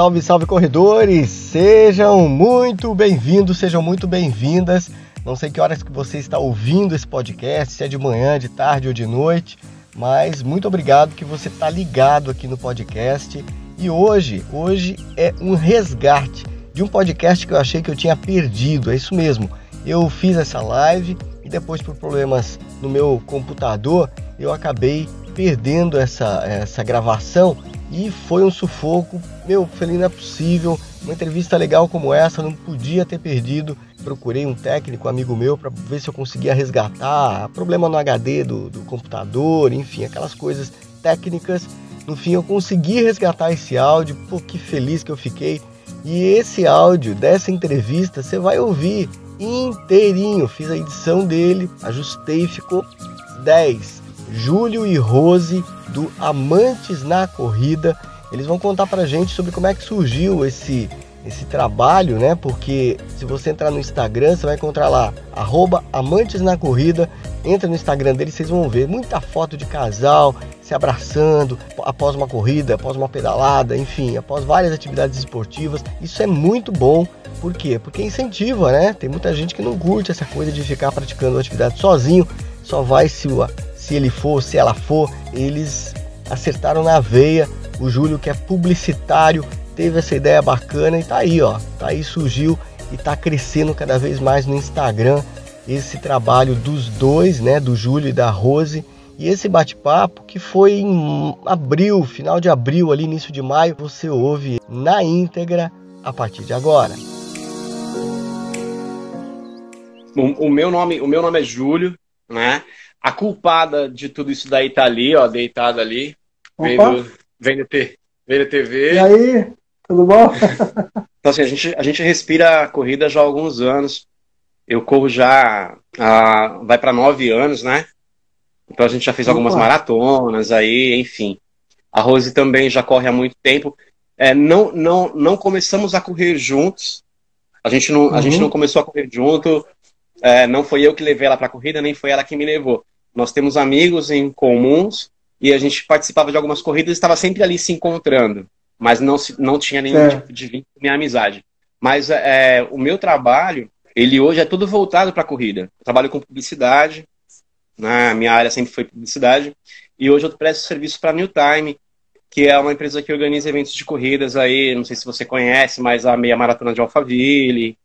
Salve, salve corredores! Sejam muito bem-vindos, sejam muito bem-vindas. Não sei que horas que você está ouvindo esse podcast, se é de manhã, de tarde ou de noite, mas muito obrigado que você está ligado aqui no podcast. E hoje, hoje é um resgate de um podcast que eu achei que eu tinha perdido. É isso mesmo. Eu fiz essa live e depois por problemas no meu computador, eu acabei perdendo essa, essa gravação e foi um sufoco. Meu, falei, não é possível. Uma entrevista legal como essa, não podia ter perdido. Procurei um técnico, amigo meu, para ver se eu conseguia resgatar. Problema no HD do, do computador, enfim, aquelas coisas técnicas. No fim, eu consegui resgatar esse áudio. Pô, que feliz que eu fiquei. E esse áudio dessa entrevista você vai ouvir inteirinho. Fiz a edição dele, ajustei, ficou 10. Júlio e Rose do Amantes na Corrida. Eles vão contar pra gente sobre como é que surgiu esse esse trabalho, né? Porque se você entrar no Instagram, você vai encontrar lá Amantes na Corrida. Entra no Instagram deles, vocês vão ver muita foto de casal se abraçando após uma corrida, após uma pedalada, enfim, após várias atividades esportivas. Isso é muito bom. Por quê? Porque incentiva, né? Tem muita gente que não curte essa coisa de ficar praticando atividade sozinho, só vai se se ele for, se ela for, eles acertaram na veia. O Júlio, que é publicitário, teve essa ideia bacana e tá aí, ó. Tá aí, surgiu e tá crescendo cada vez mais no Instagram esse trabalho dos dois, né, do Júlio e da Rose. E esse bate-papo que foi em abril, final de abril, ali início de maio, você ouve na íntegra a partir de agora. O, o meu nome, o meu nome é Júlio, né? A culpada de tudo isso daí tá ali, ó, deitada ali, vendo, vendo, vendo TV. E aí, tudo bom? então, assim, a gente, a gente respira a corrida já há alguns anos. Eu corro já, ah, vai para nove anos, né? Então a gente já fez Opa. algumas maratonas aí, enfim. A Rose também já corre há muito tempo. É, não, não, não começamos a correr juntos. A gente não, uhum. a gente uhum. não começou a correr junto. É, não foi eu que levei ela para a corrida, nem foi ela que me levou. Nós temos amigos em comuns e a gente participava de algumas corridas e estava sempre ali se encontrando, mas não, se, não tinha nenhum é. tipo de vínculo nem amizade. Mas é, o meu trabalho, ele hoje é todo voltado para a corrida. Eu trabalho com publicidade, na né? minha área sempre foi publicidade, e hoje eu presto serviço para a New Time, que é uma empresa que organiza eventos de corridas aí, não sei se você conhece, mas a meia maratona de Alphaville,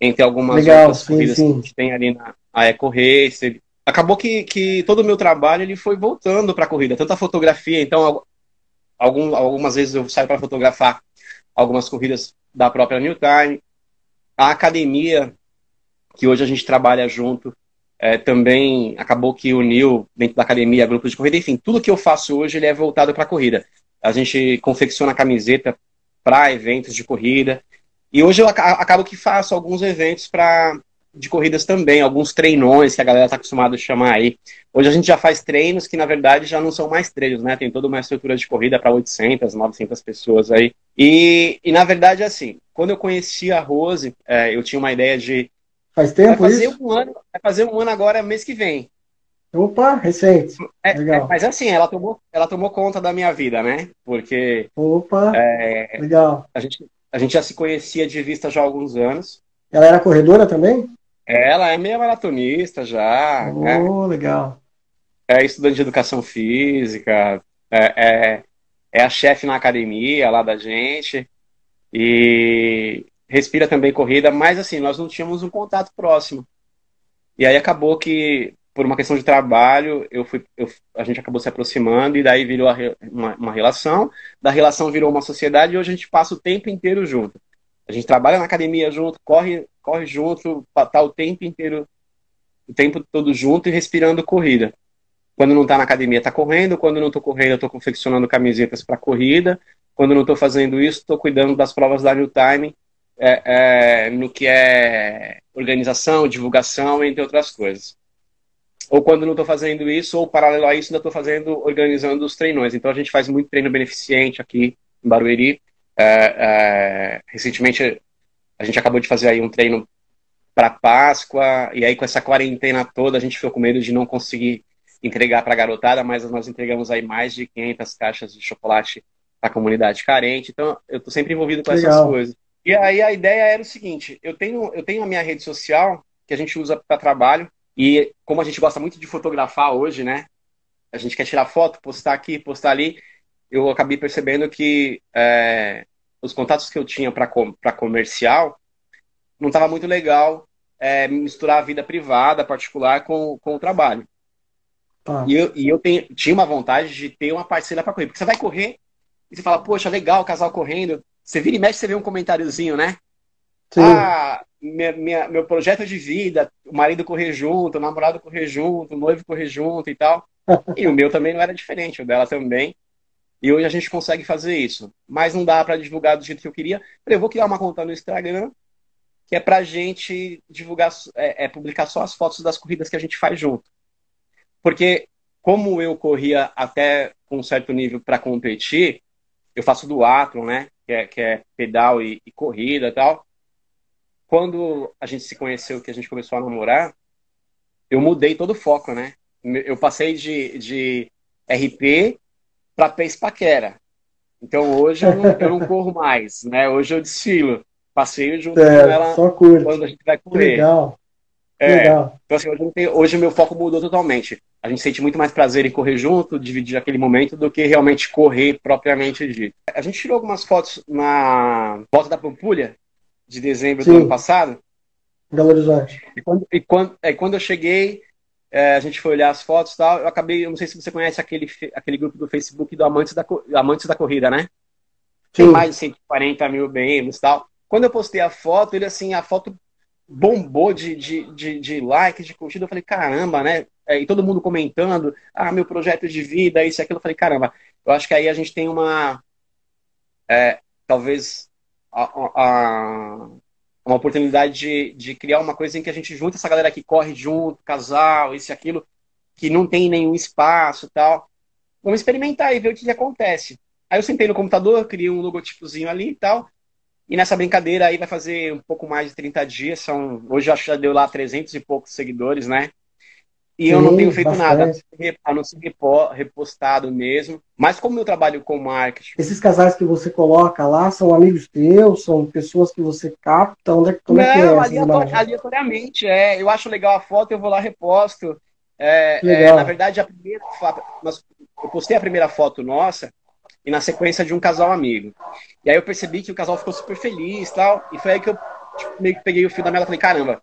entre algumas Legal, outras sim, corridas sim. que a gente tem ali na a Eco Racer. Acabou que, que todo o meu trabalho ele foi voltando para a corrida, tanto a fotografia, então algum, algumas vezes eu saio para fotografar algumas corridas da própria New Time, a academia, que hoje a gente trabalha junto, é, também acabou que uniu dentro da academia grupos de corrida, enfim, tudo que eu faço hoje ele é voltado para a corrida. A gente confecciona camiseta para eventos de corrida, e hoje eu acabo que faço alguns eventos para de corridas também, alguns treinões que a galera está acostumada a chamar aí. Hoje a gente já faz treinos que na verdade já não são mais treinos, né? Tem toda uma estrutura de corrida para 800, 900 pessoas aí. E, e na verdade assim, quando eu conheci a Rose, é, eu tinha uma ideia de faz tempo vai fazer isso? um ano, vai fazer um ano agora mês que vem. Opa, recente. É, legal. É, mas assim, ela tomou, ela tomou conta da minha vida, né? Porque Opa, é, legal. A gente a gente já se conhecia de vista já há alguns anos. Ela era corredora também? Ela é meia maratonista já. Oh, é, legal. É estudante de educação física, é, é, é a chefe na academia lá da gente. E respira também corrida, mas assim, nós não tínhamos um contato próximo. E aí acabou que por uma questão de trabalho, eu fui, eu, a gente acabou se aproximando e daí virou uma, uma, relação. Da relação virou uma sociedade e hoje a gente passa o tempo inteiro junto. A gente trabalha na academia junto, corre, corre junto, tá o tempo inteiro, o tempo todo junto e respirando corrida. Quando não está na academia, está correndo. Quando não estou correndo, estou confeccionando camisetas para corrida. Quando não estou fazendo isso, estou cuidando das provas da New Time, é, é, no que é organização, divulgação, entre outras coisas ou quando não estou fazendo isso, ou paralelo a isso, ainda estou fazendo, organizando os treinões. Então a gente faz muito treino beneficente aqui em Barueri. É, é, recentemente a gente acabou de fazer aí um treino para Páscoa, e aí com essa quarentena toda a gente ficou com medo de não conseguir entregar para a garotada, mas nós entregamos aí mais de 500 caixas de chocolate a comunidade carente. Então, eu estou sempre envolvido com Legal. essas coisas. E aí a ideia era o seguinte: eu tenho, eu tenho a minha rede social que a gente usa para trabalho e como a gente gosta muito de fotografar hoje, né? A gente quer tirar foto, postar aqui, postar ali. Eu acabei percebendo que é, os contatos que eu tinha para comercial não estava muito legal é, misturar a vida privada, particular, com, com o trabalho. Tá. E eu, e eu tenho, tinha uma vontade de ter uma parceira para correr. Porque você vai correr e você fala, poxa, legal, casal correndo. Você vira e mexe, você vê um comentáriozinho, né? Sim. Ah, minha, minha, meu projeto de vida, o marido correr junto, o namorado correr junto, o noivo correr junto e tal. e o meu também não era diferente, o dela também. E hoje a gente consegue fazer isso. Mas não dá para divulgar do jeito que eu queria. Eu vou criar uma conta no Instagram que é pra gente divulgar, é, é publicar só as fotos das corridas que a gente faz junto. Porque como eu corria até um certo nível para competir, eu faço duathlon, né? Que é, que é pedal e, e corrida e tal. Quando a gente se conheceu, que a gente começou a namorar, eu mudei todo o foco, né? Eu passei de, de RP para Pace Paquera. Então hoje eu não, eu não corro mais, né? Hoje eu desfilo. Passeio junto É, com ela só curte. quando a gente vai correr. legal. É, Legal. então, assim, hoje, tenho- hoje o meu foco mudou totalmente. A gente sente muito mais prazer em correr junto, dividir aquele momento, do que realmente correr propriamente dito. A gente tirou algumas fotos na volta da Pampulha, de dezembro do Sim. ano passado. Belo Horizonte. E quando, e quando, é, quando eu cheguei, é, a gente foi olhar as fotos e tal, eu acabei, eu não sei se você conhece aquele, aquele grupo do Facebook do Amantes da, Amantes da Corrida, né? Tem Sim. mais de 140 mil BMs e tal. Quando eu postei a foto, ele assim, a foto bombou de, de, de, de likes, de curtida. Eu falei, caramba, né? É, e todo mundo comentando, ah, meu projeto de vida, isso e aquilo. Eu falei, caramba, eu acho que aí a gente tem uma. é, talvez. A- a- uma oportunidade de, de criar uma coisa em que a gente junta essa galera que corre junto, casal, isso e aquilo, que não tem nenhum espaço tal. Vamos experimentar e ver o que, que acontece. Aí eu sentei no computador, criei um logotipozinho ali e tal. E nessa brincadeira aí vai fazer um pouco mais de 30 dias. São, hoje acho que já deu lá 300 e poucos seguidores, né? E eu não Sim, tenho feito nada, bastante. a não ser repo- repostado mesmo. Mas como eu trabalho com marketing, Esses casais que você coloca lá são amigos teus, são pessoas que você capta? Onde é, como é que é não, aleator- imagens? aleatoriamente, é. Eu acho legal a foto, eu vou lá reposto. É, é, na verdade, a primeira nós- eu postei a primeira foto nossa e na sequência de um casal amigo. E aí eu percebi que o casal ficou super feliz e tal. E foi aí que eu tipo, meio que peguei o fio da meia e falei, caramba,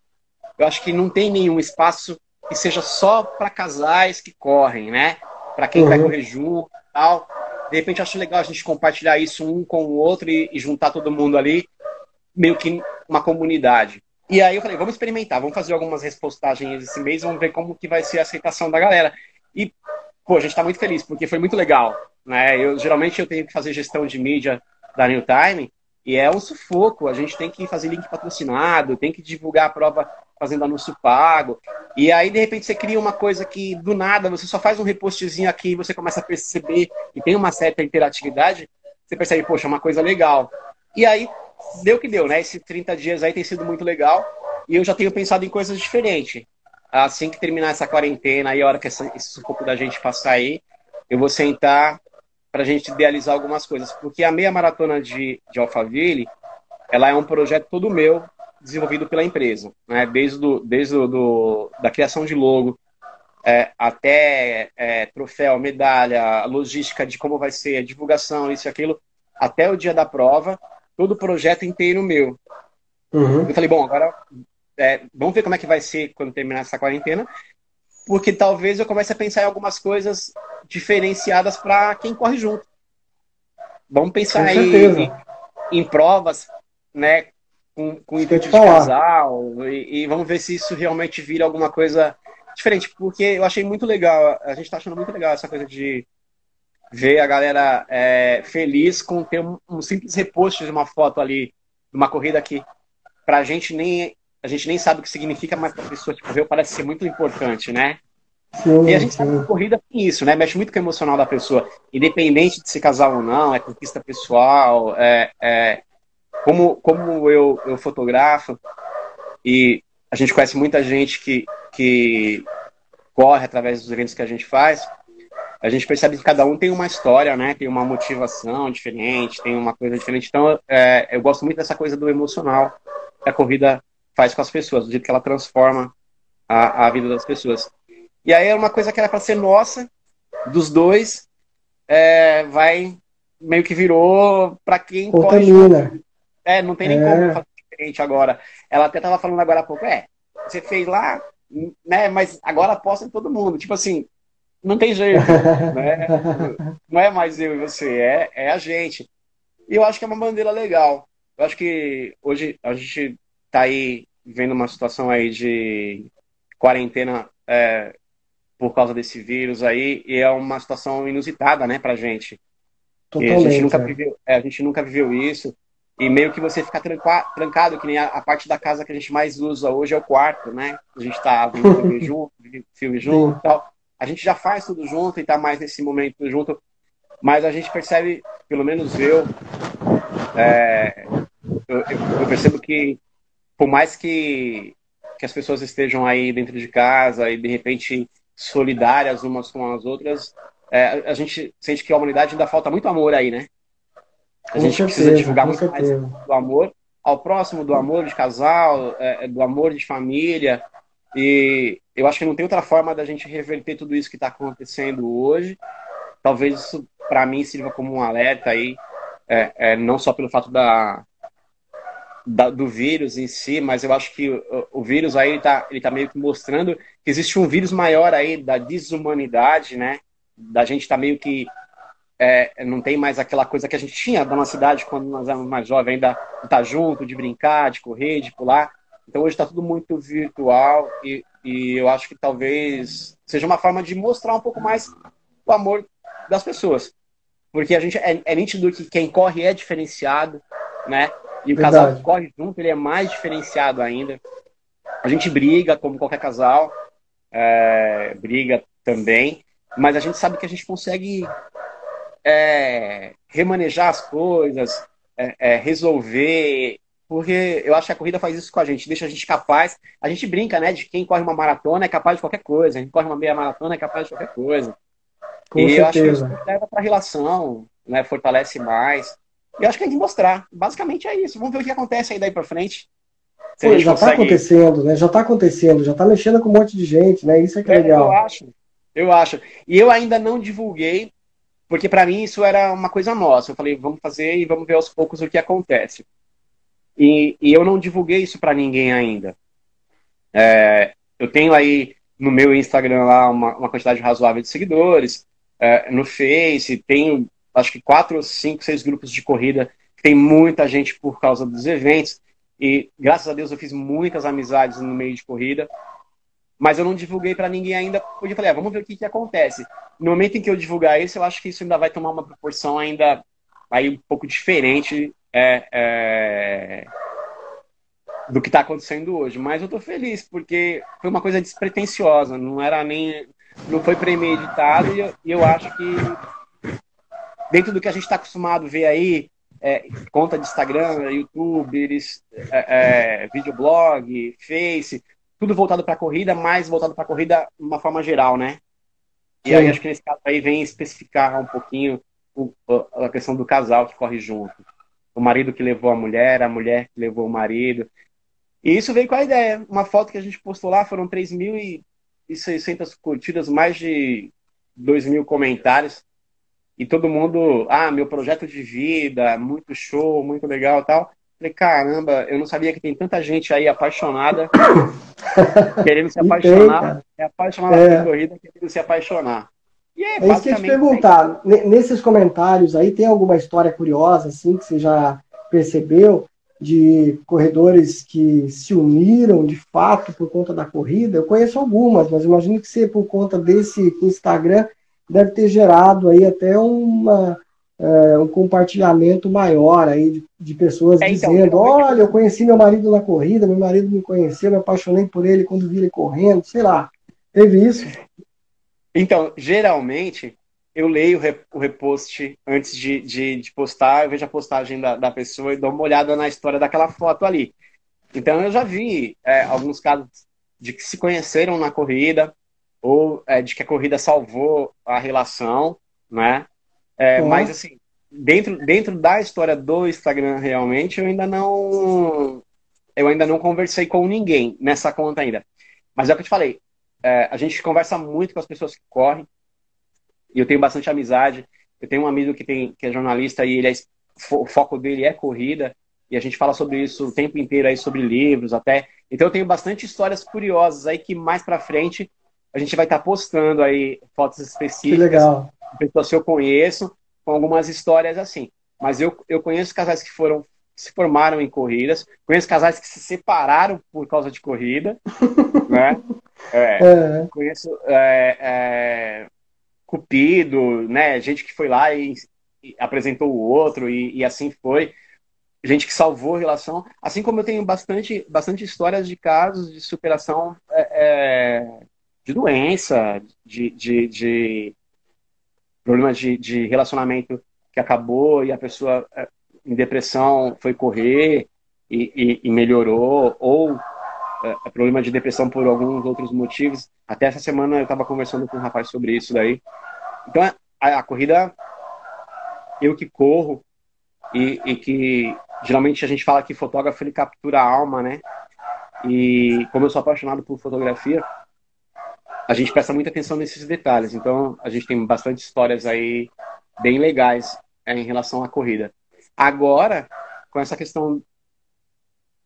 eu acho que não tem nenhum espaço que seja só para casais que correm, né? Para quem vai Uhum. correr junto tal. De repente, acho legal a gente compartilhar isso um com o outro e, e juntar todo mundo ali, meio que uma comunidade. E aí eu falei, vamos experimentar, vamos fazer algumas repostagens esse mês, vamos ver como que vai ser a aceitação da galera. E, pô, a gente tá muito feliz, porque foi muito legal, né? Eu, geralmente eu tenho que fazer gestão de mídia da New Time, e é um sufoco, a gente tem que fazer link patrocinado, tem que divulgar a prova fazendo anúncio pago, e aí de repente você cria uma coisa que do nada, você só faz um repostzinho aqui, e você começa a perceber e tem uma certa interatividade, você percebe, poxa, é uma coisa legal. E aí deu que deu, né? Esses 30 dias aí tem sido muito legal. E eu já tenho pensado em coisas diferentes. Assim que terminar essa quarentena e a hora que esse sufoco da gente passar aí, eu vou sentar pra gente idealizar algumas coisas. Porque a meia maratona de, de Alphaville, ela é um projeto todo meu, desenvolvido pela empresa. Né? Desde, do, desde do, do, da criação de logo, é, até é, troféu, medalha, logística de como vai ser, a divulgação, isso e aquilo, até o dia da prova, todo o projeto inteiro meu. Uhum. Eu falei, bom, agora é, vamos ver como é que vai ser quando terminar essa quarentena, porque talvez eu comece a pensar em algumas coisas diferenciadas para quem corre junto. Vamos pensar aí em, em provas, né, com, com intuito de casal, e, e vamos ver se isso realmente vira alguma coisa diferente, porque eu achei muito legal, a gente tá achando muito legal essa coisa de ver a galera é, feliz com ter um, um simples repost de uma foto ali, de uma corrida que pra gente nem a gente nem sabe o que significa, mas pra pessoa que correu parece ser muito importante, né? Sim, E a gente sabe sim. que corrida tem isso, né? Mexe muito com o emocional da pessoa, independente de se casar ou não, é conquista pessoal, é, é- como como eu, eu fotografo e a gente conhece muita gente que que corre através dos eventos que a gente faz. a gente percebe que cada um tem uma história, né? Tem uma motivação diferente, tem uma coisa diferente. Então, é, eu gosto muito dessa coisa do emocional que a corrida faz com as pessoas, do jeito que ela transforma a, a vida das pessoas. E aí é uma coisa que era para ser nossa, dos dois, é, vai meio que virou para quem Contamina. corre. É, não tem nem é. como fazer diferente agora. Ela até tava falando agora há pouco, é, você fez lá, né? Mas agora aposta em todo mundo. Tipo assim, não tem jeito, né? Não é mais eu e você, é, é a gente. E eu acho que é uma bandeira legal. Eu acho que hoje a gente tá aí vendo uma situação aí de quarentena é, por causa desse vírus aí, e é uma situação inusitada, né, pra gente. Totalmente, a gente nunca é. viveu, é, a gente nunca viveu isso. E meio que você fica tranca, trancado, que nem a, a, parte da casa que a gente mais usa hoje é o quarto, né? A gente tá vendo filme junto, filme junto e tal. A gente já faz tudo junto e tá mais nesse momento junto. Mas a gente percebe, pelo menos eu, é, eu, eu, percebo que por mais que, que as pessoas estejam aí dentro de casa e de repente solidárias umas com as outras, é, a gente sente que a humanidade ainda falta muito amor aí, né? A gente certeza, precisa divulgar muito certeza. mais do amor ao próximo, do amor de casal, é, do amor de família. E eu acho que não tem outra forma da gente reverter tudo isso que está acontecendo hoje. Talvez isso, para mim, sirva como um alerta aí, é, é, não só pelo fato da, da, do vírus em si, mas eu acho que o, o vírus aí está ele tá meio que mostrando que existe um vírus maior aí da desumanidade, né? Da gente tá meio que é, não tem mais aquela coisa que a gente tinha da nossa cidade quando nós éramos mais jovens, ainda de estar junto, de brincar, de correr, de pular. Então hoje está tudo muito virtual e, e eu acho que talvez seja uma forma de mostrar um pouco mais o amor das pessoas. Porque a gente é, é nítido que quem corre é diferenciado, né? E o Verdade. casal que corre junto, ele é mais diferenciado ainda. A gente briga, como qualquer casal, é, briga também, mas a gente sabe que a gente consegue é, remanejar as coisas, é, é, resolver, porque eu acho que a corrida faz isso com a gente, deixa a gente capaz. A gente brinca, né, de quem corre uma maratona é capaz de qualquer coisa, quem corre uma meia maratona é capaz de qualquer coisa. Com e certeza. eu acho que isso leva para a relação, né, fortalece mais. E eu acho que a gente mostrar. Basicamente é isso. Vamos ver o que acontece aí daí para frente. Pô, já está consegue... acontecendo, né? Já está acontecendo, já está mexendo com um monte de gente, né? Isso é que é, legal. Eu acho. Eu acho. E eu ainda não divulguei porque para mim isso era uma coisa nossa. Eu falei, vamos fazer e vamos ver aos poucos o que acontece. E, e eu não divulguei isso para ninguém ainda. É, eu tenho aí no meu Instagram lá uma, uma quantidade razoável de seguidores. É, no Face, tenho acho que quatro, cinco, seis grupos de corrida. Tem muita gente por causa dos eventos. E graças a Deus eu fiz muitas amizades no meio de corrida mas eu não divulguei para ninguém ainda, porque eu falei, ah, vamos ver o que, que acontece. No momento em que eu divulgar isso, eu acho que isso ainda vai tomar uma proporção ainda aí um pouco diferente é, é, do que está acontecendo hoje. Mas eu estou feliz, porque foi uma coisa despretensiosa, não era nem. não foi premeditado, e eu, e eu acho que dentro do que a gente está acostumado a ver aí, é, conta de Instagram, YouTube, é, é, videoblog, Face, tudo voltado para a corrida, mais voltado para a corrida de uma forma geral, né? E Sim. aí acho que nesse caso aí vem especificar um pouquinho o, a questão do casal que corre junto. O marido que levou a mulher, a mulher que levou o marido. E isso veio com a ideia. Uma foto que a gente postou lá foram 3.600 curtidas, mais de 2 mil comentários. E todo mundo, ah, meu projeto de vida, muito show, muito legal tal. Falei, caramba, eu não sabia que tem tanta gente aí apaixonada, querendo se apaixonar, é apaixonada é. pela corrida, querendo se apaixonar. E é, é isso que eu ia te perguntar. É nesses comentários aí, tem alguma história curiosa, assim, que você já percebeu, de corredores que se uniram de fato por conta da corrida? Eu conheço algumas, mas imagino que você, por conta desse Instagram, deve ter gerado aí até uma é, um compartilhamento maior aí de, de pessoas é, então, dizendo, olha, eu conheci meu marido na corrida, meu marido me conheceu, me apaixonei por ele quando vi ele correndo, sei lá. Teve isso? Então, geralmente, eu leio o repost antes de, de, de postar, eu vejo a postagem da, da, pessoa e dou uma olhada na história daquela foto ali. Então, eu já vi é, alguns casos de que se conheceram na corrida, ou é, de que a corrida salvou a relação, né? É, uhum. Mas assim, dentro, dentro da história do Instagram realmente, eu ainda não eu ainda não conversei com ninguém nessa conta ainda. Mas é o que eu te falei, é, a gente conversa muito com as pessoas que correm, e eu tenho bastante amizade. Eu tenho um amigo que, tem, que é jornalista e ele é, o foco dele é corrida, e a gente fala sobre isso o tempo inteiro aí, sobre livros até. Então eu tenho bastante histórias curiosas aí que mais pra frente a gente vai estar tá postando aí fotos específicas. Que legal. Pessoas que eu conheço, com algumas histórias assim. Mas eu, eu conheço casais que foram se formaram em corridas, conheço casais que se separaram por causa de corrida, né? É, é. Conheço é, é, Cupido, né? Gente que foi lá e, e apresentou o outro e, e, assim foi. Gente que salvou a relação. Assim como eu tenho bastante, bastante histórias de casos de superação é, é, de doença, de, de, de problemas de, de relacionamento que acabou e a pessoa é, em depressão foi correr e, e, e melhorou, ou é, problema de depressão por alguns outros motivos. Até essa semana eu estava conversando com um rapaz sobre isso daí. Então, a, a corrida, eu que corro, e, e, que geralmente a gente fala que fotógrafo ele captura a alma, né? E como eu sou apaixonado por fotografia, a gente presta muita atenção nesses detalhes. Então, a gente tem bastante histórias aí bem legais é, em relação à corrida. Agora, com essa questão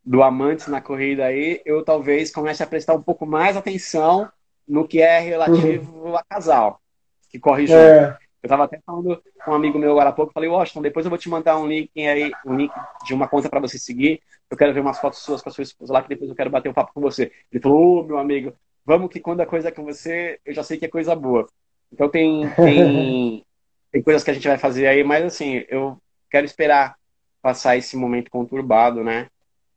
do amante na corrida aí, eu talvez comece a prestar um pouco mais atenção no que é relativo uhum. a casal, que corre junto. É. Eu estava até falando com um amigo meu agora há pouco, falei, Washington, depois eu vou te mandar um link aí, um link de uma conta para você seguir. Eu quero ver umas fotos suas com a sua esposa lá, que depois eu quero bater um papo com você. Ele falou, ô, oh, meu amigo, vamos que quando a coisa é com você, eu já sei que é coisa boa. Então tem, tem, tem coisas que a gente vai fazer aí, mas assim, eu quero esperar passar esse momento conturbado, né?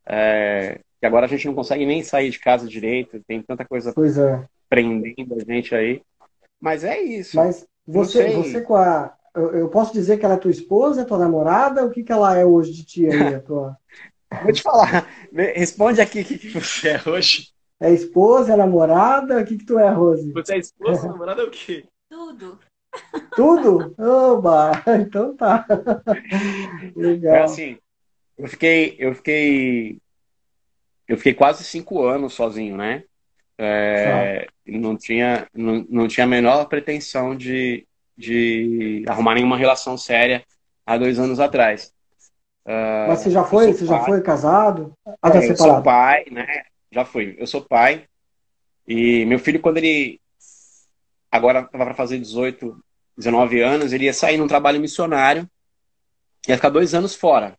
É, que agora a gente não consegue nem sair de casa direito, tem tanta coisa é. prendendo a gente aí. Mas é isso. Mas você, você com a. Eu, eu, posso dizer que ela é tua esposa, é tua namorada? O que, que ela é hoje de ti aí, tua... Vou te falar. Responde aqui o que, que você é hoje. É esposa, é namorada? O que, que tu é, Rose? Você é esposa, namorada ou o quê? Tudo. Tudo? Oba! Então tá. Legal. É assim, eu fiquei, eu fiquei, eu fiquei quase cinco anos sozinho, né? É, não tinha, não, não tinha a menor pretensão de, de arrumar nenhuma relação séria há dois anos atrás. Uh, Mas você já foi, você pai. já foi casado? Ah, é, eu sou pai, né? Já fui. Eu sou pai e meu filho quando ele agora estava para fazer 18, 19 anos, ele ia sair num trabalho missionário, ia ficar dois anos fora,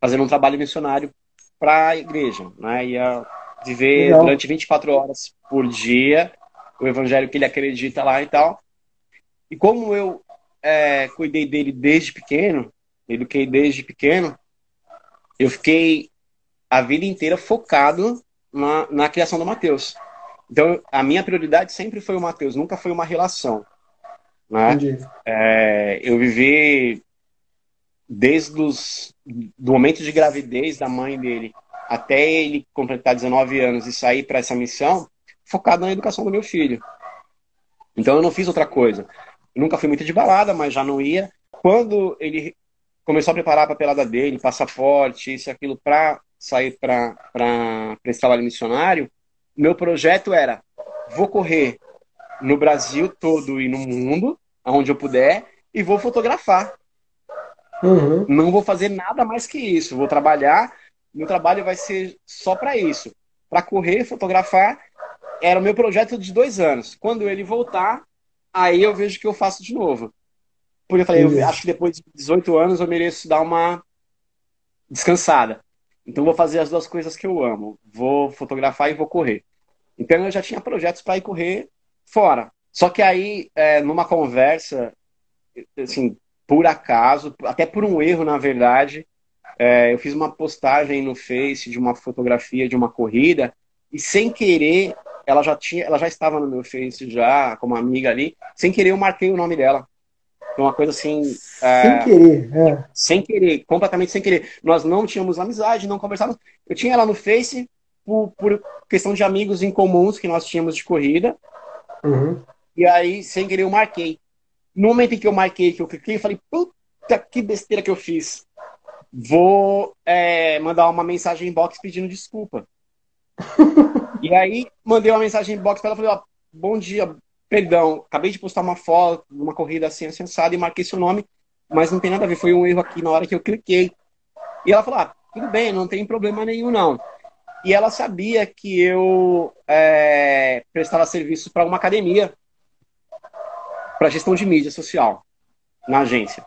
fazendo um trabalho missionário para a igreja, né? Ia viver Legal. durante 24 horas por dia o evangelho que ele acredita lá e tal. E como eu é, cuidei dele desde pequeno, eduquei desde pequeno, eu fiquei a vida inteira focado na, na criação do Mateus. Então, a minha prioridade sempre foi o Matheus, nunca foi uma relação. Né? É, eu vivi desde os, do momento de gravidez da mãe dele até ele completar 19 anos e sair para essa missão, focado na educação do meu filho. Então eu não fiz outra coisa. Eu nunca fui muito de balada, mas já não ia. Quando ele começou a preparar a papelada dele, passaporte, isso e aquilo, para sair para esse trabalho missionário, meu projeto era: vou correr no Brasil todo e no mundo, aonde eu puder, e vou fotografar. Uhum. Não vou fazer nada mais que isso. Vou trabalhar. Meu trabalho vai ser só para isso, para correr, fotografar. Era o meu projeto de dois anos. Quando ele voltar, aí eu vejo que eu faço de novo. Porque eu falei, eu acho que depois de 18 anos eu mereço dar uma descansada. Então vou fazer as duas coisas que eu amo. Vou fotografar e vou correr. Então eu já tinha projetos para ir correr fora. Só que aí, é, numa conversa, assim, por acaso, até por um erro, na verdade, é, eu fiz uma postagem no Face de uma fotografia de uma corrida e sem querer, ela já tinha, ela já estava no meu Face já como amiga ali, sem querer eu marquei o nome dela. Uma coisa assim. Sem é, querer, é. Sem querer, completamente sem querer. Nós não tínhamos amizade, não conversávamos. Eu tinha ela no Face por, por questão de amigos em comuns que nós tínhamos de corrida. Uhum. E aí, sem querer, eu marquei. No momento em que eu marquei, que eu cliquei, eu falei, puta que besteira que eu fiz. Vou é, mandar uma mensagem inbox pedindo desculpa. e aí, mandei uma mensagem inbox para ela, falei, ó, bom dia, perdão, acabei de postar uma foto, uma corrida assim, sensada, e marquei seu nome, mas não tem nada a ver, foi um erro aqui na hora que eu cliquei. E ela falou, ah, tudo bem, não tem problema nenhum, não. E ela sabia que eu é, prestava serviço para uma academia para gestão de mídia social na agência.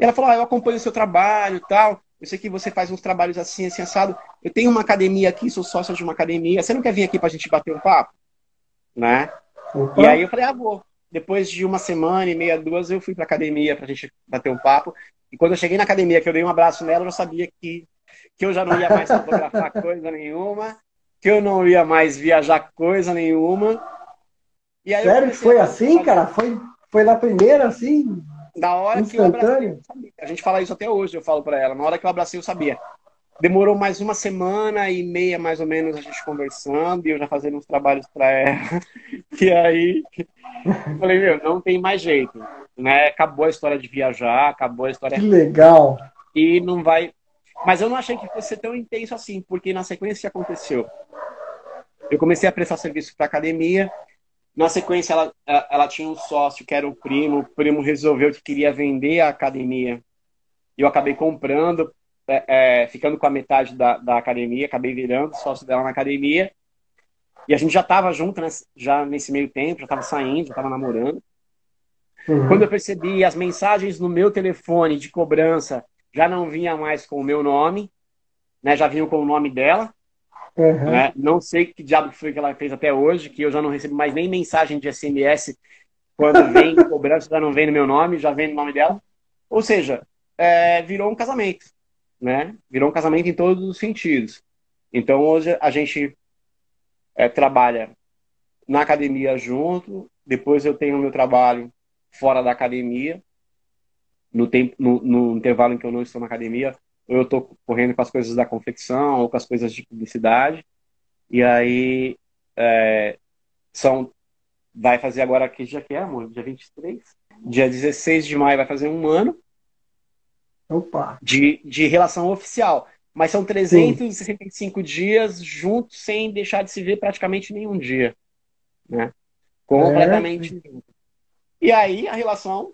E ela falou: ah, eu acompanho o seu trabalho e tal. Eu sei que você faz uns trabalhos assim, assim, assado. Eu tenho uma academia aqui, sou sócio de uma academia. Você não quer vir aqui para a gente bater um papo? Né? Uhum. E aí eu falei: ah, vou. Depois de uma semana e meia, duas, eu fui para academia para a gente bater um papo. E quando eu cheguei na academia, que eu dei um abraço nela, eu já sabia que, que eu já não ia mais fotografar coisa nenhuma, que eu não ia mais viajar coisa nenhuma. Sério que foi assim, cara? Foi, foi na primeira, assim? Na hora que eu abracei, a gente fala isso até hoje, eu falo para ela. Na hora que eu abracei, eu sabia. Demorou mais uma semana e meia, mais ou menos, a gente conversando e eu já fazendo uns trabalhos para ela. E aí, eu falei, meu, não tem mais jeito. Né? Acabou a história de viajar, acabou a história. Que legal! E não vai. Mas eu não achei que fosse tão intenso assim, porque na sequência aconteceu. Eu comecei a prestar serviço para academia, na sequência, ela, ela tinha um sócio que era o primo. O primo resolveu que queria vender a academia. E eu acabei comprando, é, é, ficando com a metade da, da academia. Acabei virando sócio dela na academia. E a gente já estava junto, né, já nesse meio tempo, já estava saindo, já estava namorando. Uhum. Quando eu percebi as mensagens no meu telefone de cobrança já não vinha mais com o meu nome, né, já vinham com o nome dela. Uhum. Né? Não sei que diabo foi que ela fez até hoje, que eu já não recebo mais nem mensagem de SMS quando vem cobrança, já não vem no meu nome, já vem no nome dela. Ou seja, é, virou um casamento, né? Virou um casamento em todos os sentidos. Então hoje a gente é, trabalha na academia junto, depois eu tenho meu trabalho fora da academia, no, tempo, no, no intervalo em que eu não estou na academia, ou eu estou correndo com as coisas da confecção ou com as coisas de publicidade. E aí é, são vai fazer agora que dia que é, amor? Dia 23? Dia 16 de maio vai fazer um ano. Opa. De, de relação oficial. Mas são 365 Sim. dias juntos sem deixar de se ver praticamente nenhum dia. Né? Completamente. É. E aí a relação,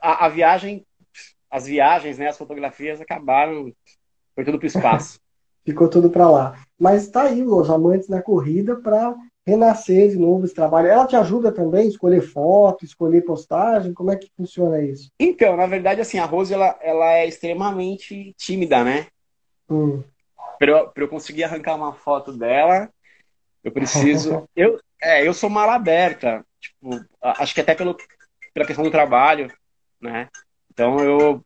a, a viagem as viagens, né, as fotografias acabaram, foi tudo para o espaço. Ficou tudo para lá. Mas está aí os amantes da corrida para renascer de novo esse trabalho. Ela te ajuda também a escolher foto, escolher postagem? Como é que funciona isso? Então, na verdade, assim, a Rose ela, ela é extremamente tímida, né? Hum. Para eu, eu conseguir arrancar uma foto dela, eu preciso. eu, é, eu sou mala aberta. Tipo, acho que até pelo, pela questão do trabalho, né? Então eu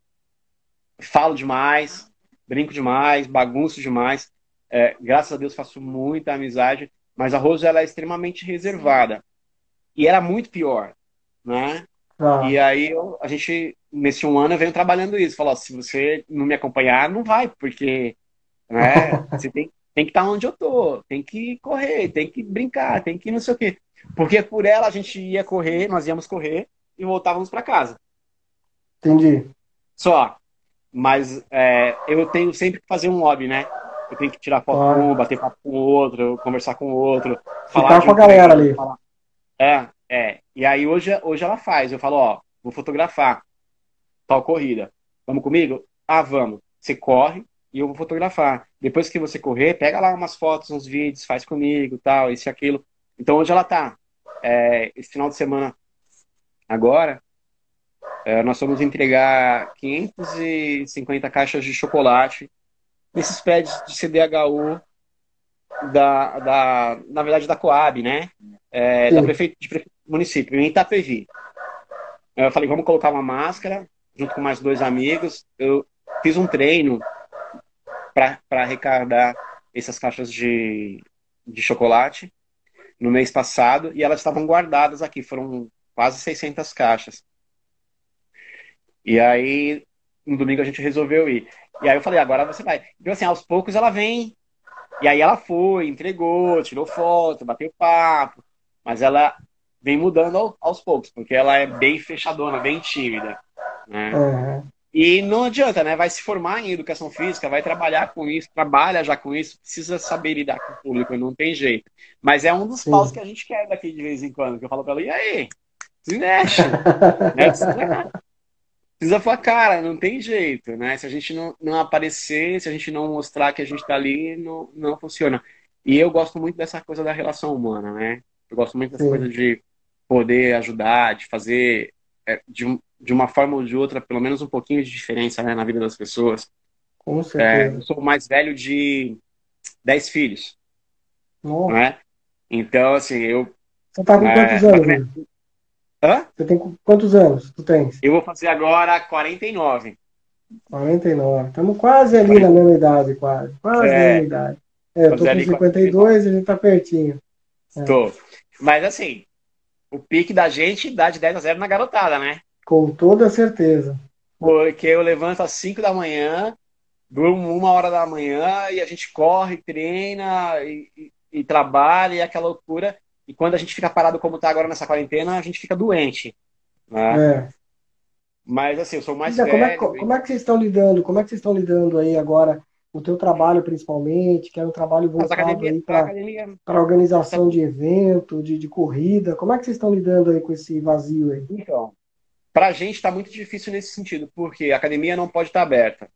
falo demais, brinco demais, bagunço demais. É, graças a Deus faço muita amizade, mas a Rose ela é extremamente reservada. E era muito pior, né? Ah. E aí eu, a gente, nesse um ano, eu venho trabalhando isso. Falou, se você não me acompanhar, não vai, porque né, você tem, tem que estar onde eu tô, tem que correr, tem que brincar, tem que não sei o quê. Porque por ela a gente ia correr, nós íamos correr e voltávamos para casa. Entendi. Só. Mas é, eu tenho sempre que fazer um hobby, né? Eu tenho que tirar foto com um, bater papo com o outro, conversar com o outro. Falar com a galera ali. Falar. É, é. E aí hoje, hoje ela faz. Eu falo, ó, vou fotografar tal corrida. Vamos comigo? Ah, vamos. Você corre e eu vou fotografar. Depois que você correr, pega lá umas fotos, uns vídeos, faz comigo, tal, isso e aquilo. Então hoje ela tá. É, esse final de semana agora, é, nós vamos entregar 550 caixas de chocolate nesses pads de CDHU da, da na verdade, da Coab, né? É, da prefeito, de prefeito do município, em Itapevi. Eu falei, vamos colocar uma máscara, junto com mais dois amigos. Eu fiz um treino para arrecadar essas caixas de, de chocolate no mês passado e elas estavam guardadas aqui, foram quase 600 caixas. E aí, no domingo a gente resolveu ir. E aí eu falei, agora você vai. Então, assim, aos poucos ela vem. E aí ela foi, entregou, tirou foto, bateu papo. Mas ela vem mudando aos poucos, porque ela é bem fechadona, bem tímida. Né? Uhum. E não adianta, né? Vai se formar em educação física, vai trabalhar com isso, trabalha já com isso, precisa saber lidar com o público, não tem jeito. Mas é um dos Sim. paus que a gente quer daqui de vez em quando, que eu falo pra ela, e aí? Se mexe. né? Precisa falar, cara, não tem jeito, né? Se a gente não, não aparecer, se a gente não mostrar que a gente tá ali, não, não funciona. E eu gosto muito dessa coisa da relação humana, né? Eu gosto muito dessa Sim. coisa de poder ajudar, de fazer é, de, de uma forma ou de outra, pelo menos um pouquinho de diferença né, na vida das pessoas. Com certeza. É, eu sou o mais velho de dez filhos. Nossa. Né? Então, assim, eu. Você tá com é, quantos anos? Hã? Você tem quantos anos tu tens? Eu vou fazer agora 49. 49. Estamos quase ali na mesma idade, quase. Quase é. na mesma idade. É, eu tô com 52 e a gente tá pertinho. Estou. É. Mas assim, o pique da gente dá de 10 a 0 na garotada, né? Com toda certeza. Porque eu levanto às 5 da manhã, durmo uma hora da manhã e a gente corre, treina e, e, e trabalha e aquela loucura. E quando a gente fica parado como está agora nessa quarentena, a gente fica doente. Né? É. Mas assim, eu sou mais velho. Como é, como é que vocês estão lidando? Como é que vocês estão lidando aí agora o teu trabalho principalmente, que é um trabalho voltado para organização de evento, de, de, corrida. Como é que vocês estão lidando aí com esse vazio aí? Então, para a gente está muito difícil nesse sentido, porque a academia não pode estar tá aberta.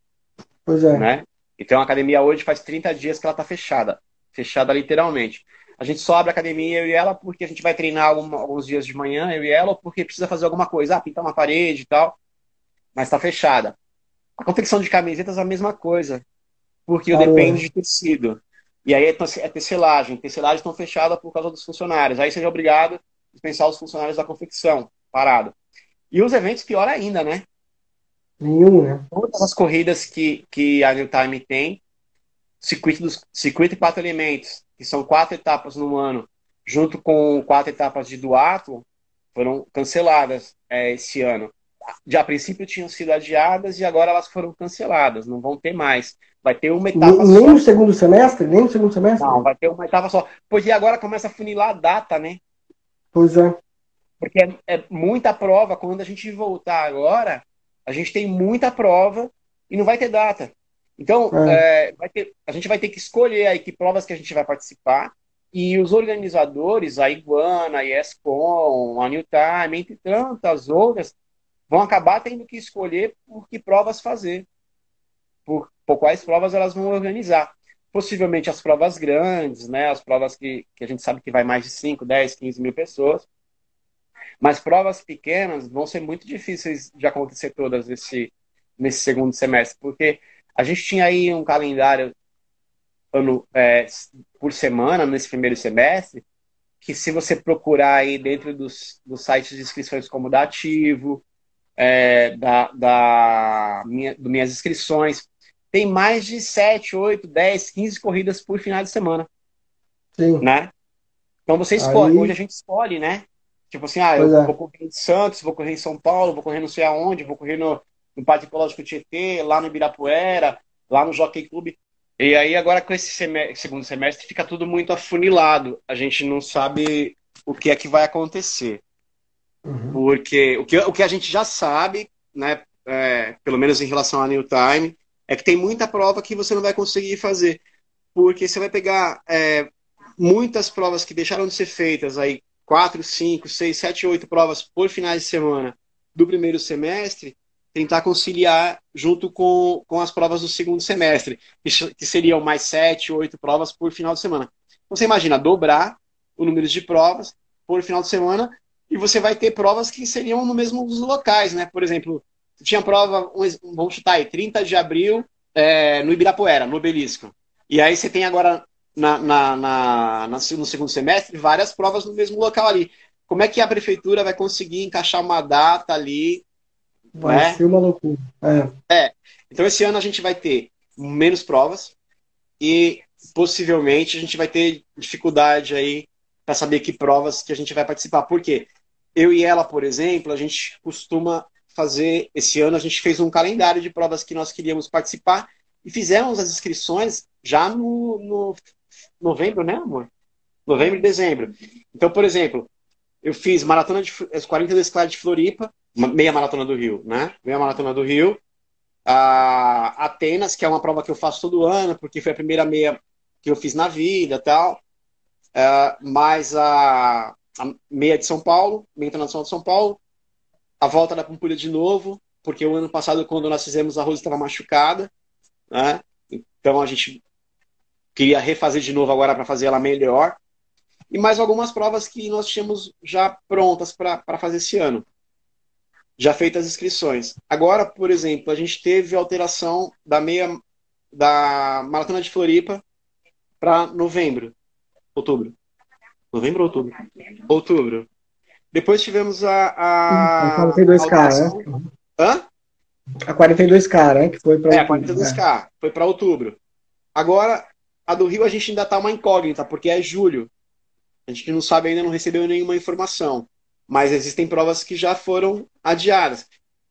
Pois é. Né? Então a academia hoje faz 30 dias que ela está fechada. Fechada literalmente. A gente só abre a academia, eu e ela, porque a gente vai treinar alguns dias de manhã, eu e ela, ou porque precisa fazer alguma coisa, ah, pintar uma parede e tal. Mas está fechada. A confecção de camisetas é a mesma coisa porque eu dependo de tecido. E aí é, é tecelagem. Tecelagem estão fechadas por causa dos funcionários. Aí seja obrigado a dispensar os funcionários da confecção, parado. E os eventos, pior ainda, né? Nenhum, né? Todas as corridas que, que a New Time tem, circuito, dos, circuito e quatro elementos, que são quatro etapas no ano, junto com quatro etapas de duato, foram canceladas é, esse ano. De a princípio tinham sido adiadas e agora elas foram canceladas, não vão ter mais. Vai ter uma etapa nem, só. Nem no segundo semestre? Nem no segundo semestre? Não, vai ter uma etapa só. Porque agora começa a funilar a data, né? Pois é. Porque é, é muita prova. Quando a gente voltar agora, a gente tem muita prova e não vai ter data. Então, é. É, ter, a gente vai ter que escolher aí que provas que a gente vai participar. E os organizadores, a Iguana, a ESCOM, a New Time, entre tantas outras, vão acabar tendo que escolher por que provas fazer por, por quais provas elas vão organizar. Possivelmente as provas grandes, né, as provas que, que a gente sabe que vai mais de 5, 10, 15 mil pessoas. Mas provas pequenas vão ser muito difíceis de acontecer todas nesse, nesse segundo semestre, porque a gente tinha aí um calendário ano, é, por semana nesse primeiro semestre, que se você procurar aí dentro dos, dos sites de inscrições como da Ativo, é, da, da minha, do Minhas Inscrições, tem mais de 7, 8, 10, 15 corridas por final de semana. Sim. Né? Então você escolhe. Aí... Hoje a gente escolhe, né? Tipo assim, ah, eu é. vou correr em Santos, vou correr em São Paulo, vou correr não sei aonde, vou correr no, no Parque Ecológico Tietê, lá no Ibirapuera, lá no Jockey Club. E aí agora com esse semestre, segundo semestre fica tudo muito afunilado. A gente não sabe o que é que vai acontecer. Uhum. Porque o que, o que a gente já sabe, né, é, pelo menos em relação à New Time, é que tem muita prova que você não vai conseguir fazer. Porque você vai pegar é, muitas provas que deixaram de ser feitas, aí quatro, cinco, seis, sete, oito provas por finais de semana do primeiro semestre, tentar conciliar junto com, com as provas do segundo semestre, que seriam mais sete, oito provas por final de semana. Então, você imagina dobrar o número de provas por final de semana e você vai ter provas que seriam no mesmo dos locais, né? Por exemplo, tinha prova, vamos chutar aí, 30 de abril é, no Ibirapuera, no Obelisco. E aí você tem agora, na, na, na, no segundo semestre, várias provas no mesmo local ali. Como é que a prefeitura vai conseguir encaixar uma data ali? Vai né? ser uma loucura. É. é. Então esse ano a gente vai ter menos provas e possivelmente a gente vai ter dificuldade aí para saber que provas que a gente vai participar. Por quê? Eu e ela, por exemplo, a gente costuma fazer, esse ano a gente fez um calendário de provas que nós queríamos participar e fizemos as inscrições já no, no novembro, né, amor? Novembro e dezembro. Então, por exemplo, eu fiz maratona de 42 km de Floripa, meia maratona do Rio, né? Meia maratona do Rio. A Atenas, que é uma prova que eu faço todo ano, porque foi a primeira meia que eu fiz na vida tal. Uh, mais a, a, meia de São Paulo, meia internacional de São Paulo. A volta da Pampulha de novo, porque o ano passado, quando nós fizemos, a Rosa estava machucada. Né? Então a gente queria refazer de novo agora para fazer ela melhor. E mais algumas provas que nós tínhamos já prontas para fazer esse ano. Já feitas as inscrições. Agora, por exemplo, a gente teve alteração da meia da Maratona de Floripa para novembro, outubro. Novembro ou outubro? Outubro. Depois tivemos a. A, a 42K, né? Hã? A 42K, né? Que foi para É, a 42K. Né? Foi para outubro. Agora, a do Rio a gente ainda tá uma incógnita, porque é julho. A gente não sabe ainda, não recebeu nenhuma informação. Mas existem provas que já foram adiadas.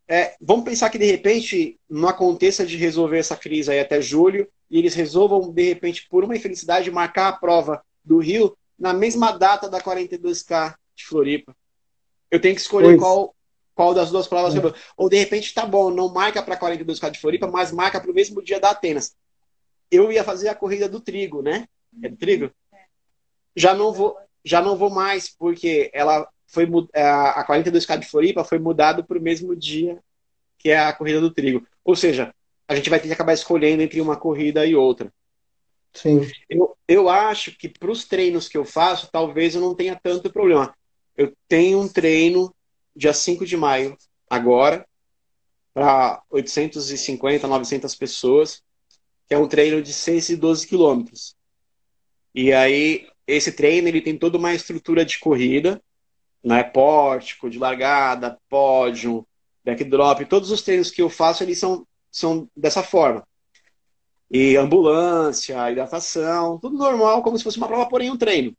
É, vamos pensar que de repente não aconteça de resolver essa crise aí até julho e eles resolvam, de repente, por uma infelicidade, marcar a prova do Rio na mesma data da 42K de Floripa. Eu tenho que escolher qual, qual das duas provas. É. Ou de repente, tá bom, não marca para 42K de Floripa, mas marca para o mesmo dia da Atenas eu ia fazer a corrida do trigo, né? É do trigo? Já não vou, já não vou mais, porque ela foi a 42K de Floripa foi mudado para o mesmo dia que é a corrida do trigo. Ou seja, a gente vai ter que acabar escolhendo entre uma corrida e outra. Sim. Eu, eu acho que para os treinos que eu faço, talvez eu não tenha tanto problema. Eu tenho um treino dia 5 de maio, agora, para 850, 900 pessoas que é um treino de 6 e 12 quilômetros. E aí, esse treino ele tem toda uma estrutura de corrida, né? pórtico, de largada, pódio, backdrop, todos os treinos que eu faço, eles são, são dessa forma. E ambulância, hidratação, tudo normal, como se fosse uma prova, porém um treino.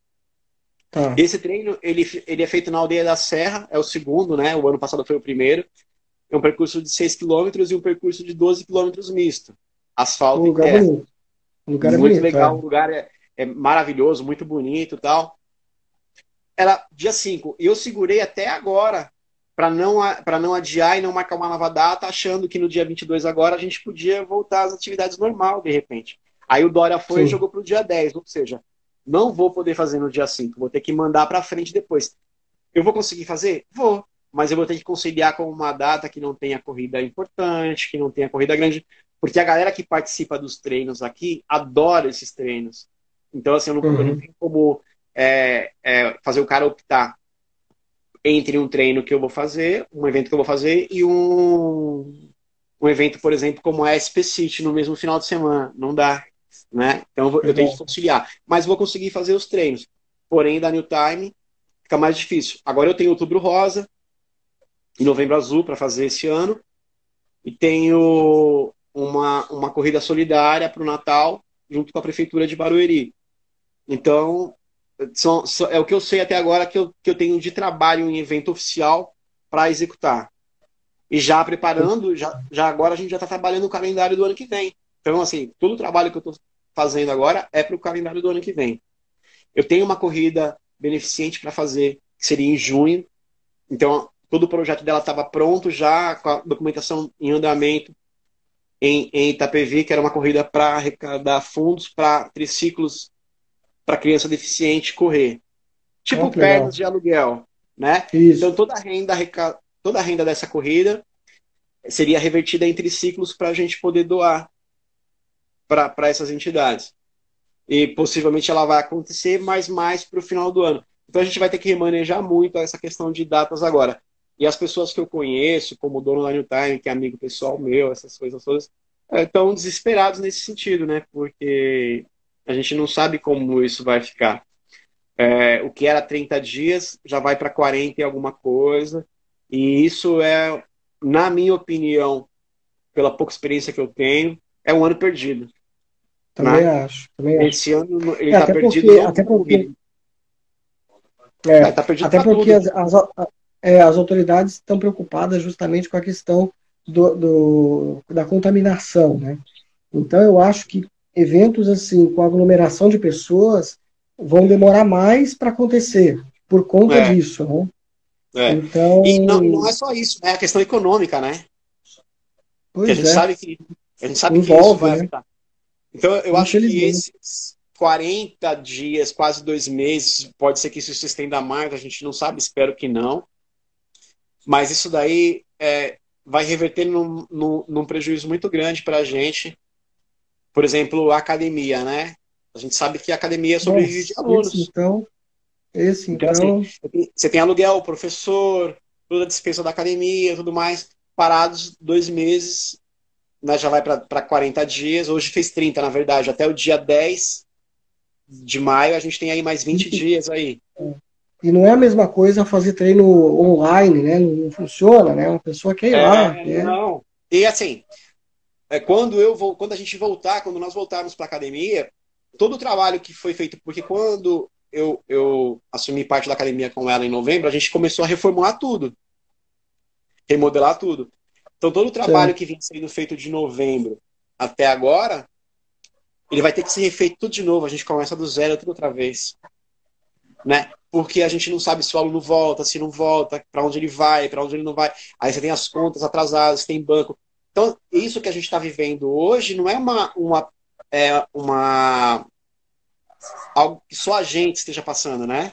Tá. Esse treino, ele, ele é feito na Aldeia da Serra, é o segundo, né? O ano passado foi o primeiro. É um percurso de 6 km e um percurso de 12 km misto asfalto um lugar bonito. Um lugar muito bonito, legal, é. um lugar é, é, maravilhoso, muito bonito tal. Era dia 5. E eu segurei até agora para não, para não adiar e não marcar uma nova data, achando que no dia 22 agora a gente podia voltar às atividades normal, de repente. Aí o Dória foi Sim. e jogou para o dia 10, ou seja, não vou poder fazer no dia 5, vou ter que mandar para frente depois. Eu vou conseguir fazer? Vou, mas eu vou ter que conciliar com uma data que não tenha corrida importante, que não tenha corrida grande, porque a galera que participa dos treinos aqui adora esses treinos. Então, assim, eu não, uhum. eu não tenho como é, é, fazer o cara optar entre um treino que eu vou fazer, um evento que eu vou fazer, e um, um evento, por exemplo, como a SP City no mesmo final de semana. Não dá. Né? Então, eu, vou, eu tenho que conciliar. Mas vou conseguir fazer os treinos. Porém, da New Time fica mais difícil. Agora eu tenho outubro rosa e novembro azul para fazer esse ano. E tenho uma, uma corrida solidária para o Natal, junto com a Prefeitura de Barueri. Então, são, são, é o que eu sei até agora que eu, que eu tenho de trabalho em evento oficial para executar. E já preparando, já, já agora a gente já está trabalhando o calendário do ano que vem. Então, assim, todo o trabalho que eu estou fazendo agora é para o calendário do ano que vem. Eu tenho uma corrida beneficente para fazer, que seria em junho. Então, todo o projeto dela estava pronto já, com a documentação em andamento em, em Itapevi, que era uma corrida para arrecadar fundos para triciclos para criança deficiente correr. Tipo oh, pernas de aluguel, né? Isso. Então toda a renda toda a renda dessa corrida seria revertida em triciclos para a gente poder doar para essas entidades. E possivelmente ela vai acontecer, mas mais para o final do ano. Então a gente vai ter que remanejar muito essa questão de datas agora. E as pessoas que eu conheço, como o dono da New Time, que é amigo pessoal meu, essas coisas todas, estão é, desesperados nesse sentido, né? Porque a gente não sabe como isso vai ficar. É, o que era 30 dias já vai para 40 e alguma coisa. E isso é, na minha opinião, pela pouca experiência que eu tenho, é um ano perdido. Também né? acho. Também Esse acho. ano ele está é, perdido. Porque, até porque, é, tá perdido até porque as, as, é, as autoridades estão preocupadas justamente com a questão do, do, da contaminação, né? Então eu acho que eventos assim com aglomeração de pessoas vão demorar mais para acontecer, por conta é. disso, né? É. Então... E não, não, é só isso, né? É a questão econômica, né? Pois a gente é. sabe que a gente sabe Envolve, que isso vai né? afetar. Então eu acho que esses 40 dias, quase dois meses, pode ser que isso se estenda mais, a gente não sabe, espero que não. Mas isso daí é, vai reverter num, num, num prejuízo muito grande para a gente. Por exemplo, a academia, né? A gente sabe que a academia sobrevive de alunos. Esse, então, esse, então... então assim, você tem aluguel, professor, toda a despesa da academia, tudo mais, parados dois meses, né, já vai para 40 dias. Hoje fez 30, na verdade, até o dia 10 de maio a gente tem aí mais 20 dias aí. E não é a mesma coisa fazer treino online, né? Não funciona, né? Uma pessoa quer ir é, lá. Né? Não. E assim, é, quando eu vou, quando a gente voltar, quando nós voltarmos para academia, todo o trabalho que foi feito, porque quando eu, eu assumi parte da academia com ela em novembro, a gente começou a reformular tudo, remodelar tudo. Então todo o trabalho Sim. que vinha sendo feito de novembro até agora, ele vai ter que ser refeito tudo de novo. A gente começa do zero tudo outra vez, né? Porque a gente não sabe se o aluno volta, se não volta, para onde ele vai, para onde ele não vai. Aí você tem as contas atrasadas, tem banco. Então isso que a gente está vivendo hoje não é uma uma é uma algo que só a gente esteja passando, né?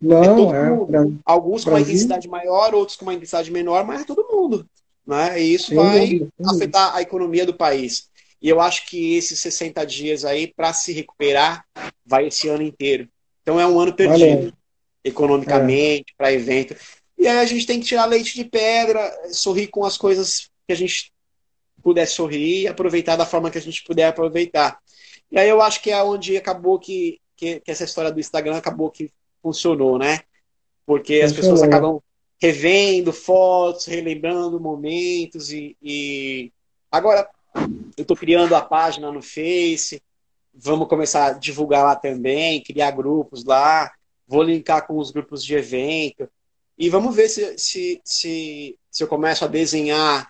Não, é, é pra, Alguns com uma intensidade maior, outros com uma intensidade menor, mas é todo mundo. Né? E isso sim, vai sim. afetar a economia do país. E eu acho que esses 60 dias aí, para se recuperar, vai esse ano inteiro. Então é um ano perdido, Valeu. economicamente, é. para evento. E aí a gente tem que tirar leite de pedra, sorrir com as coisas que a gente puder sorrir e aproveitar da forma que a gente puder aproveitar. E aí eu acho que é onde acabou que, que, que essa história do Instagram acabou que funcionou, né? Porque as pessoas acabam revendo fotos, relembrando momentos e, e... agora eu estou criando a página no Face, vamos começar a divulgar lá também, criar grupos lá, vou linkar com os grupos de evento e vamos ver se, se, se, se eu começo a desenhar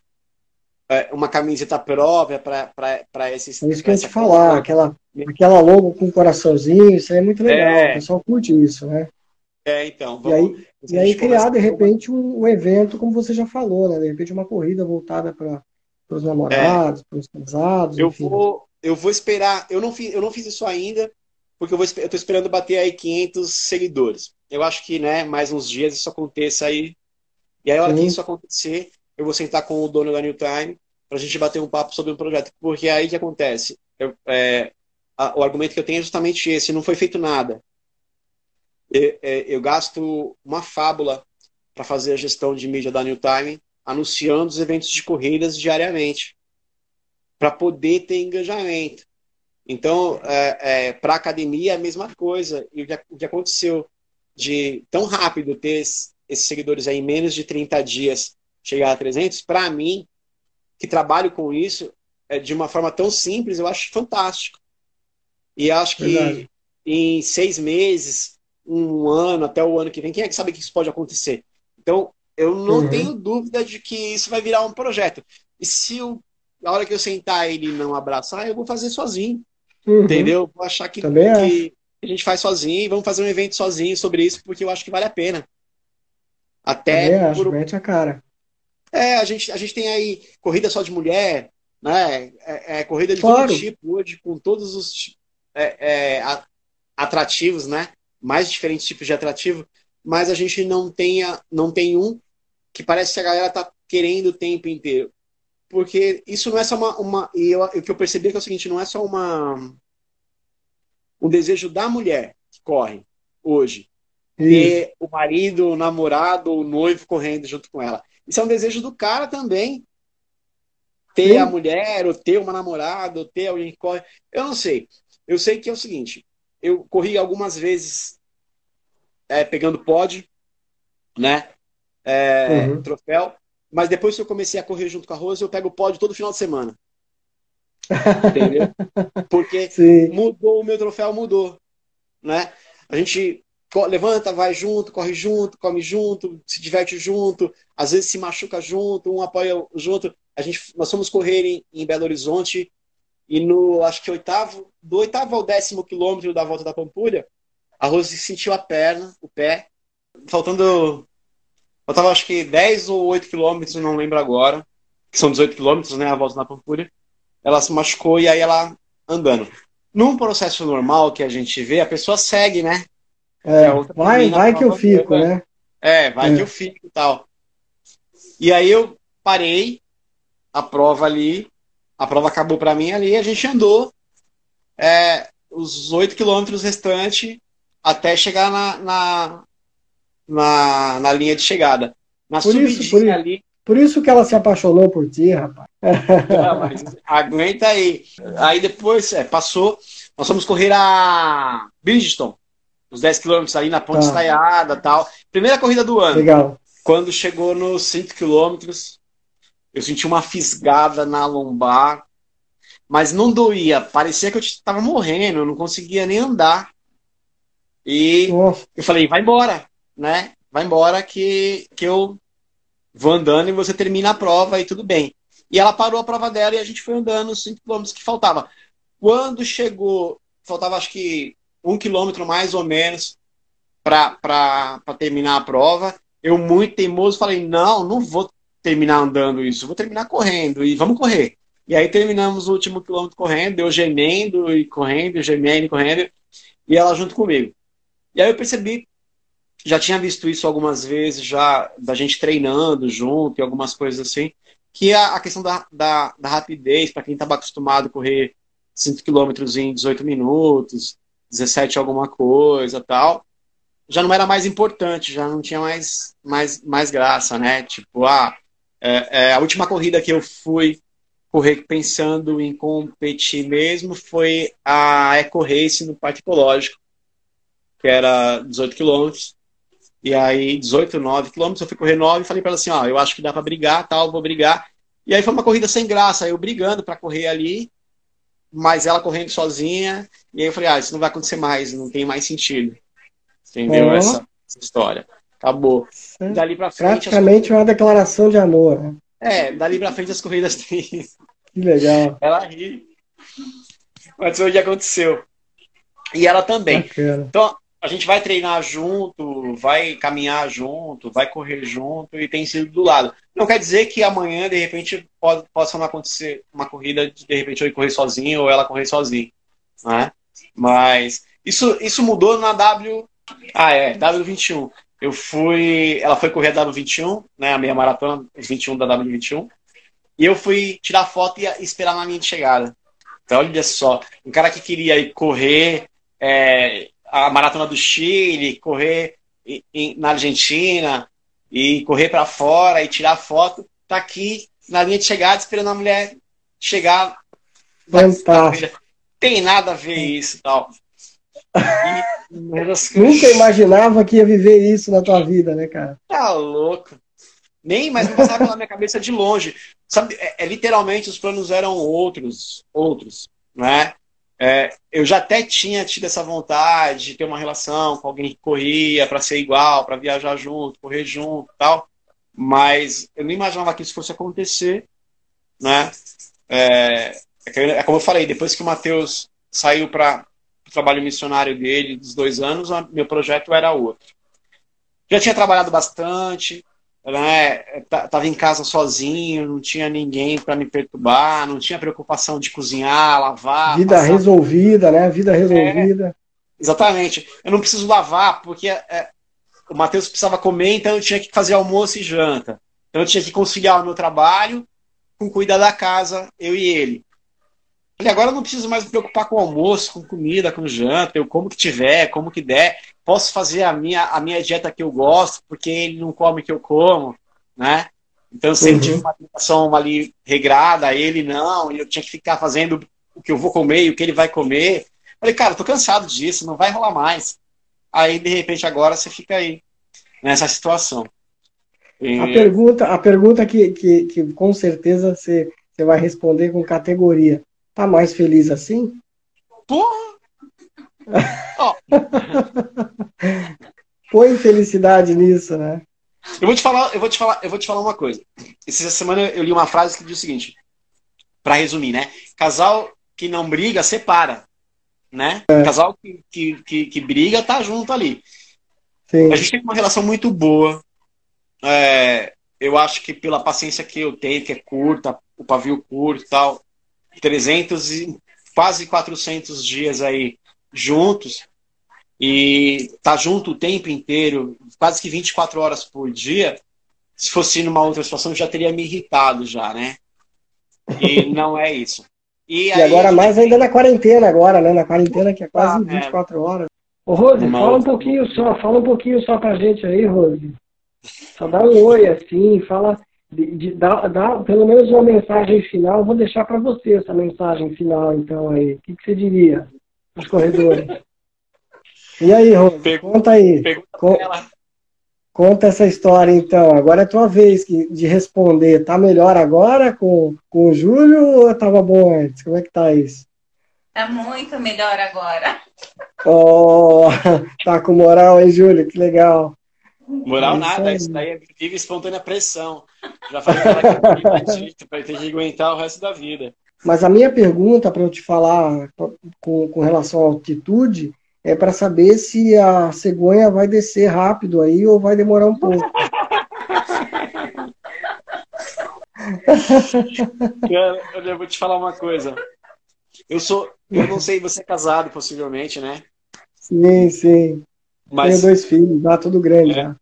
uma camiseta própria para esses. É isso que eu ia te falar, aquela, aquela logo com coraçãozinho, isso aí é muito legal, é... o pessoal curte isso, né? É, então. Vamos, e aí, e aí criar, de repente, um, um, evento, como você já falou, né? De repente, uma corrida voltada para os namorados, é. para os casados. Eu vou, eu vou esperar. Eu não fiz, eu não fiz isso ainda, porque eu vou, eu tô esperando bater aí 500 seguidores. Eu acho que, né, mais uns dias isso aconteça aí. E aí, a hora Sim. que isso acontecer, eu vou sentar com o dono da New Time para a gente bater um papo sobre o projeto. Porque aí que acontece? Eu, é, a, o argumento que eu tenho é justamente esse: não foi feito nada. Eu, é, eu gasto uma fábula para fazer a gestão de mídia da New Time, anunciando os eventos de corridas diariamente, para poder ter engajamento. Então, é, é, para a academia é a mesma coisa. E o que, o que aconteceu de tão rápido ter esses seguidores aí em menos de 30 dias chegar a 300, para mim, que trabalho com isso, é, de uma forma tão simples, eu acho fantástico. E acho que Verdade. em seis meses, um ano, até o ano que vem, quem é que sabe que isso pode acontecer? Então, eu não uhum. tenho dúvida de que isso vai virar um projeto. E se eu, a hora que eu sentar ele não abraçar, eu vou fazer sozinho. Uhum. Entendeu? Vou achar que, que a gente faz sozinho e vamos fazer um evento sozinho sobre isso, porque eu acho que vale a pena. Até Também por... acho, a cara. É, a gente, a gente tem aí corrida só de mulher, né? É, é corrida de claro. todo tipo hoje, com todos os é, é, atrativos, né? Mais diferentes tipos de atrativo, mas a gente não tem, não tem um que parece que a galera tá querendo o tempo inteiro. Porque isso não é só uma. uma e eu, o que eu percebi é, que é o seguinte: não é só uma um desejo da mulher que corre hoje. Ter o marido, o namorado, o noivo correndo junto com ela. Isso é um desejo do cara também. Ter Sim. a mulher, ou ter uma namorada, ou ter alguém que corre. Eu não sei. Eu sei que é o seguinte: eu corri algumas vezes é, pegando pod, né? É, uhum. Troféu. Mas depois que eu comecei a correr junto com a Rose, eu pego o pod todo final de semana. Entendeu? Porque Sim. mudou o meu troféu, mudou. Né? A gente levanta, vai junto, corre junto, come junto, se diverte junto, às vezes se machuca junto, um apoia junto. A gente, nós fomos correr em, em Belo Horizonte e no, acho que oitavo, do oitavo ao décimo quilômetro da volta da Pampulha, a Rose sentiu a perna, o pé, faltando. Faltava acho que 10 ou 8 quilômetros, não lembro agora. Que são 18 quilômetros, né? A volta na Pampulha. Ela se machucou e aí ela andando. Num processo normal que a gente vê, a pessoa segue, né? É, vai, vai que eu fico, né? É, vai é. que eu fico e tal. E aí eu parei a prova ali, a prova acabou para mim ali, a gente andou é, os oito quilômetros restantes até chegar na, na, na, na, linha de chegada. Na por isso, por, ali. Por isso que ela se apaixonou por ti, rapaz. Não, mas aguenta aí. Aí depois, é, passou, nós fomos correr a Bridgestone, os 10 quilômetros ali na ponte tá. estaiada tal. Primeira corrida do ano. Legal. Quando chegou nos 5 quilômetros, eu senti uma fisgada na lombar, mas não doía. Parecia que eu estava morrendo, eu não conseguia nem andar. E Nossa. eu falei, vai embora, né? Vai embora que, que eu vou andando e você termina a prova e tudo bem. E ela parou a prova dela e a gente foi andando os 5 quilômetros que faltava. Quando chegou, faltava acho que um quilômetro mais ou menos para terminar a prova, eu muito teimoso falei, não, não vou terminar andando isso, vou terminar correndo e vamos correr. E aí terminamos o último quilômetro correndo, eu gemendo e correndo, gemendo e correndo, e ela junto comigo. E aí eu percebi, já tinha visto isso algumas vezes, já da gente treinando junto e algumas coisas assim, que a, a questão da, da, da rapidez, para quem estava acostumado a correr 5 quilômetros em 18 minutos, 17 alguma coisa tal, já não era mais importante, já não tinha mais, mais, mais graça, né? Tipo, ah, é, é, a última corrida que eu fui correr pensando em competir mesmo foi a Eco Race no Parque Ecológico, que era 18 quilômetros. E aí, 18, 9 quilômetros, eu fui correr 9 e falei para ela assim, ó, eu acho que dá para brigar, tal, vou brigar. E aí foi uma corrida sem graça, eu brigando para correr ali, mas ela correndo sozinha. E aí eu falei, ah, isso não vai acontecer mais, não tem mais sentido. Entendeu? Essa, essa, história. Acabou. É dali pra frente. Praticamente uma declaração de amor. Né? É, dali pra frente as corridas têm. Que legal. Ela ri. Mas foi o que aconteceu. E ela também. Bacana. Então, a gente vai treinar junto, vai caminhar junto, vai correr junto e tem sido do lado. Não quer dizer que amanhã, de repente, pode, possa não acontecer uma corrida de, de repente, eu correr sozinho ou ela correr sozinha. Né? Mas isso, isso mudou na W ah, é, W21. Eu fui. Ela foi correr a W21, né? A meia maratona, os 21 da W21. E eu fui tirar foto e esperar na linha de chegada. Então, olha só, um cara que queria correr é, a maratona do Chile, correr em, na Argentina, e correr para fora e tirar foto, tá aqui na linha de chegada esperando a mulher chegar. Fantástico. Tem nada a ver isso tal. Nunca imaginava que ia viver isso na tua vida, né, cara? Tá louco. Nem, mas não passava pela minha cabeça de longe. Sabe, é, é, literalmente os planos eram outros, outros, né? É, eu já até tinha tido essa vontade de ter uma relação com alguém que corria para ser igual, para viajar junto, correr junto, tal. Mas eu não imaginava que isso fosse acontecer, né? É, é, é como eu falei, depois que o Matheus saiu para o trabalho missionário dele, dos dois anos, meu projeto era outro. Já tinha trabalhado bastante, né? Tava em casa sozinho, não tinha ninguém para me perturbar, não tinha preocupação de cozinhar, lavar. Vida passar... resolvida, né? Vida resolvida. É, exatamente. Eu não preciso lavar porque é, o Matheus precisava comer, então eu tinha que fazer almoço e janta. Então eu tinha que conciliar o meu trabalho com cuidar da casa, eu e ele. E agora eu não preciso mais me preocupar com almoço, com comida, com janta, eu como que tiver, como que der. Posso fazer a minha, a minha dieta que eu gosto, porque ele não come o que eu como, né? Então, se uhum. ele tive uma alimentação ali regrada, ele não, e eu tinha que ficar fazendo o que eu vou comer e o que ele vai comer. Falei, cara, tô cansado disso, não vai rolar mais. Aí, de repente, agora você fica aí, nessa situação. E... A pergunta, a pergunta que, que, que com certeza você, você vai responder com categoria. Tá mais feliz assim? Porra! Oh. Põe felicidade nisso, né? Eu vou te falar, eu vou te falar, eu vou te falar uma coisa. Essa semana eu li uma frase que diz o seguinte, para resumir, né? Casal que não briga separa, né? É. Casal que, que, que, que, briga tá junto ali. Sim. A gente tem uma relação muito boa. É, eu acho que pela paciência que eu tenho, que é curta, o pavio curto e tal, 300 e quase 400 dias aí juntos e tá junto o tempo inteiro, quase que 24 horas por dia, se fosse numa outra situação já teria me irritado já, né? E não é isso. E, e aí, agora mais ainda na quarentena agora, né? Na quarentena que é quase ah, 24 é. horas. Ô Rose, uma fala outra... um pouquinho só, fala um pouquinho só pra gente aí, Rose. Só dá um oi assim, fala de, de, dá, dá pelo menos uma mensagem final. Vou deixar para você essa mensagem final, então aí. O que, que você diria os corredores? E aí, Rô, conta aí. conta essa história, então. Agora é tua vez de responder. Tá melhor agora com, com o Júlio ou tava bom antes? Como é que tá isso? Tá muito melhor agora. Oh, tá com moral, hein, Júlio? Que legal. Moral é nada, isso daí é vive espontânea pressão. Já falei para para ter que aguentar o resto da vida. Mas a minha pergunta para eu te falar com, com relação à altitude é para saber se a cegonha vai descer rápido aí ou vai demorar um pouco. eu vou te falar uma coisa. Eu sou, eu não sei, você é casado possivelmente, né? Sim, sim. Mas, Tenho dois filhos, já tudo grande. É,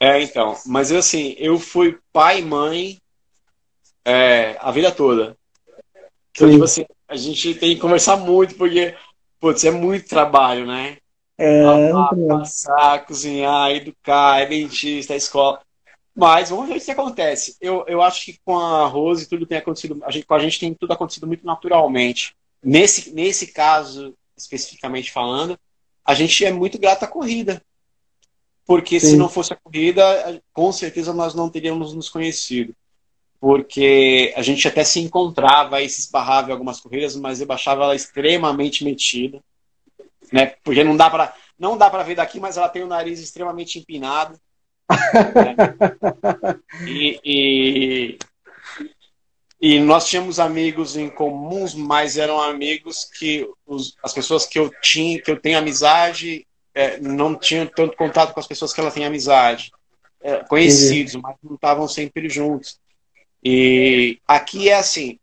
é, então. Mas eu assim, eu fui pai e mãe é, a vida toda. Então, tipo assim, a gente tem que conversar muito, porque, putz, é muito trabalho, né? É, Lavar, passar, cozinhar, educar, é dentista, é escola. Mas vamos ver o que acontece. Eu, eu acho que com a Rose tudo tem acontecido, a gente, com a gente tem tudo acontecido muito naturalmente. Nesse, nesse caso, especificamente falando, a gente é muito grato à corrida. Porque Sim. se não fosse a corrida, com certeza nós não teríamos nos conhecido. Porque a gente até se encontrava e se esbarrava em algumas corridas, mas eu achava ela extremamente metida. Né? Porque não dá para não dá para ver daqui, mas ela tem o nariz extremamente empinado. né? e, e, e, nós tínhamos amigos em comuns, mas eram amigos que os, as pessoas que eu tinha, que eu tenho amizade, é, não tinham tanto contato com as pessoas que ela tem amizade. É, conhecidos, Entendi. mas não estavam sempre juntos. E aqui é assim,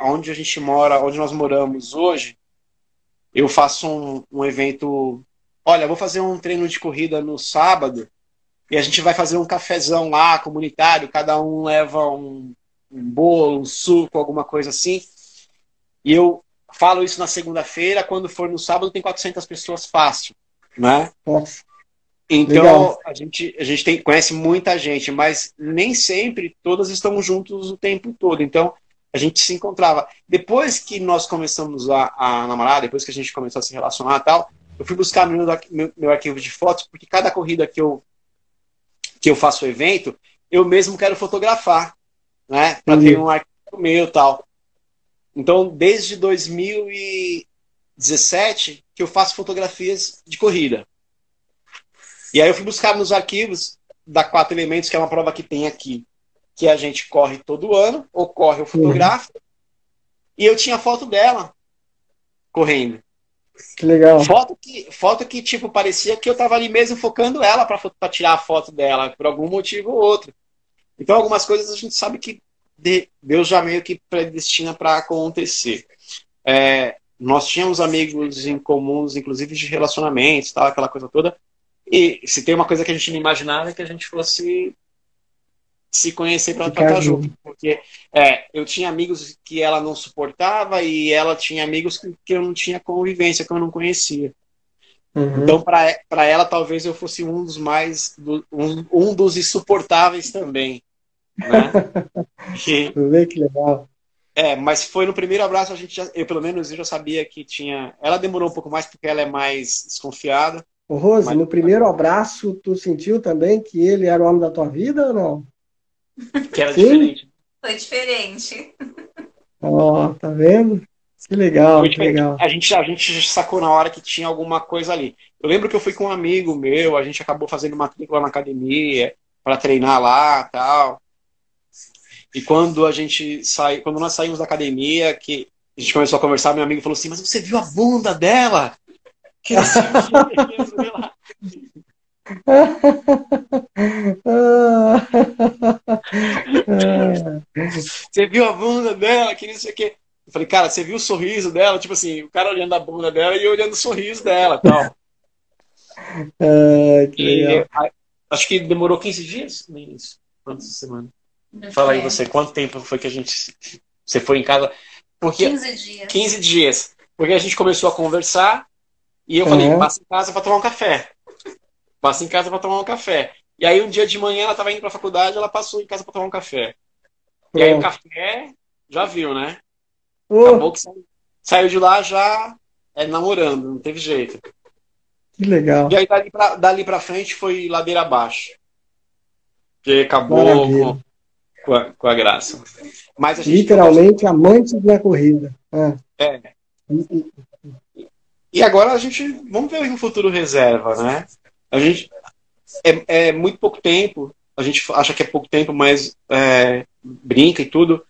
onde a gente mora, onde nós moramos hoje, eu faço um, um evento. Olha, vou fazer um treino de corrida no sábado e a gente vai fazer um cafezão lá, comunitário, cada um leva um, um bolo, um suco, alguma coisa assim. E eu falo isso na segunda-feira, quando for no sábado tem 400 pessoas fácil, né? Nossa. Então, a gente, a gente tem, conhece muita gente, mas nem sempre todas estão juntos o tempo todo. Então, a gente se encontrava. Depois que nós começamos a, a namorar, depois que a gente começou a se relacionar e tal, eu fui buscar meu, meu, meu arquivo de fotos, porque cada corrida que eu, que eu faço o evento, eu mesmo quero fotografar, né? Para ter um arquivo meu e tal. Então, desde 2017 que eu faço fotografias de corrida. E aí eu fui buscar nos arquivos da Quatro Elementos, que é uma prova que tem aqui, que a gente corre todo ano, ocorre o fotográfico, uhum. e eu tinha foto dela correndo. Que legal. Foto que, foto que tipo, parecia que eu tava ali mesmo focando ela para tirar a foto dela, por algum motivo ou outro. Então, algumas coisas a gente sabe que Deus já meio que predestina para acontecer. É, nós tínhamos amigos em comuns, inclusive de relacionamentos, tal, aquela coisa toda. E se tem uma coisa que a gente não imaginava é que a gente fosse se conhecer para estar junto. Porque é, eu tinha amigos que ela não suportava e ela tinha amigos que, que eu não tinha convivência, que eu não conhecia. Uhum. Então, para ela, talvez eu fosse um dos mais. Um, um dos insuportáveis também. Né? que, Vê que legal. É, mas foi no primeiro abraço, a gente já, eu pelo menos eu já sabia que tinha. Ela demorou um pouco mais porque ela é mais desconfiada. Ô, Rose, Mas... no primeiro abraço, tu sentiu também que ele era o homem da tua vida ou não? Que era Sim? diferente. Foi diferente. Ó, oh, tá vendo? Que legal, que legal. A gente, a gente sacou na hora que tinha alguma coisa ali. Eu lembro que eu fui com um amigo meu, a gente acabou fazendo matrícula na academia para treinar lá tal. E quando a gente sai, quando nós saímos da academia, que a gente começou a conversar, meu amigo falou assim: Mas você viu a bunda dela? Você viu a bunda dela, que não sei o quê. Eu falei, cara, você viu o sorriso dela? Tipo assim, o cara olhando a bunda dela e eu olhando o sorriso dela tal. Ah, que e, acho que demorou 15 dias? Nem isso. Quantas semanas? Fala aí você, quanto tempo foi que a gente. Você foi em casa? Porque, 15 dias. 15 dias. Porque a gente começou a conversar e eu falei, passa em casa para tomar um café. Passa em casa para tomar um café. E aí um dia de manhã ela estava indo para a faculdade, ela passou em casa para tomar um café. E aí o café, já viu, né? Uh. Acabou que saiu, saiu de lá já é, namorando, não teve jeito. Que legal. E aí dali pra, dali pra frente foi ladeira abaixo. Que acabou com, com, a, com a graça. Mas a Literalmente amantes da corrida. É. é. E agora a gente. Vamos ver o que o futuro reserva, né? A gente. É, é muito pouco tempo. A gente acha que é pouco tempo, mas é, brinca e tudo.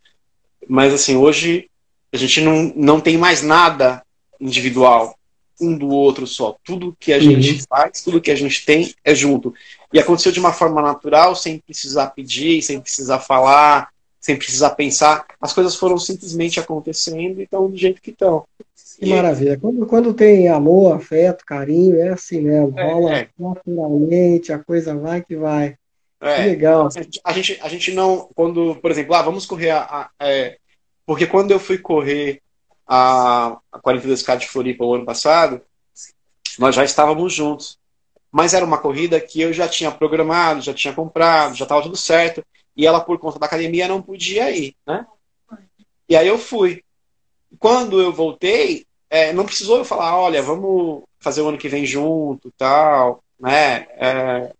Mas assim, hoje a gente não, não tem mais nada individual um do outro só. Tudo que a gente uhum. faz, tudo que a gente tem é junto. E aconteceu de uma forma natural, sem precisar pedir, sem precisar falar, sem precisar pensar. As coisas foram simplesmente acontecendo e estão do jeito que estão. Que e... maravilha. Quando, quando tem amor, afeto, carinho, é assim mesmo. É, Rola é. naturalmente, a coisa vai que vai. É. Que legal. A gente, a gente não, quando, por exemplo, ah, vamos correr a, a é, porque quando eu fui correr a, a 42K de Floripa o ano passado, nós já estávamos juntos. Mas era uma corrida que eu já tinha programado, já tinha comprado, já estava tudo certo. E ela, por conta da academia, não podia ir, né? E aí eu fui. Quando eu voltei, é, não precisou eu falar, olha, vamos fazer o ano que vem junto, tal, né? É,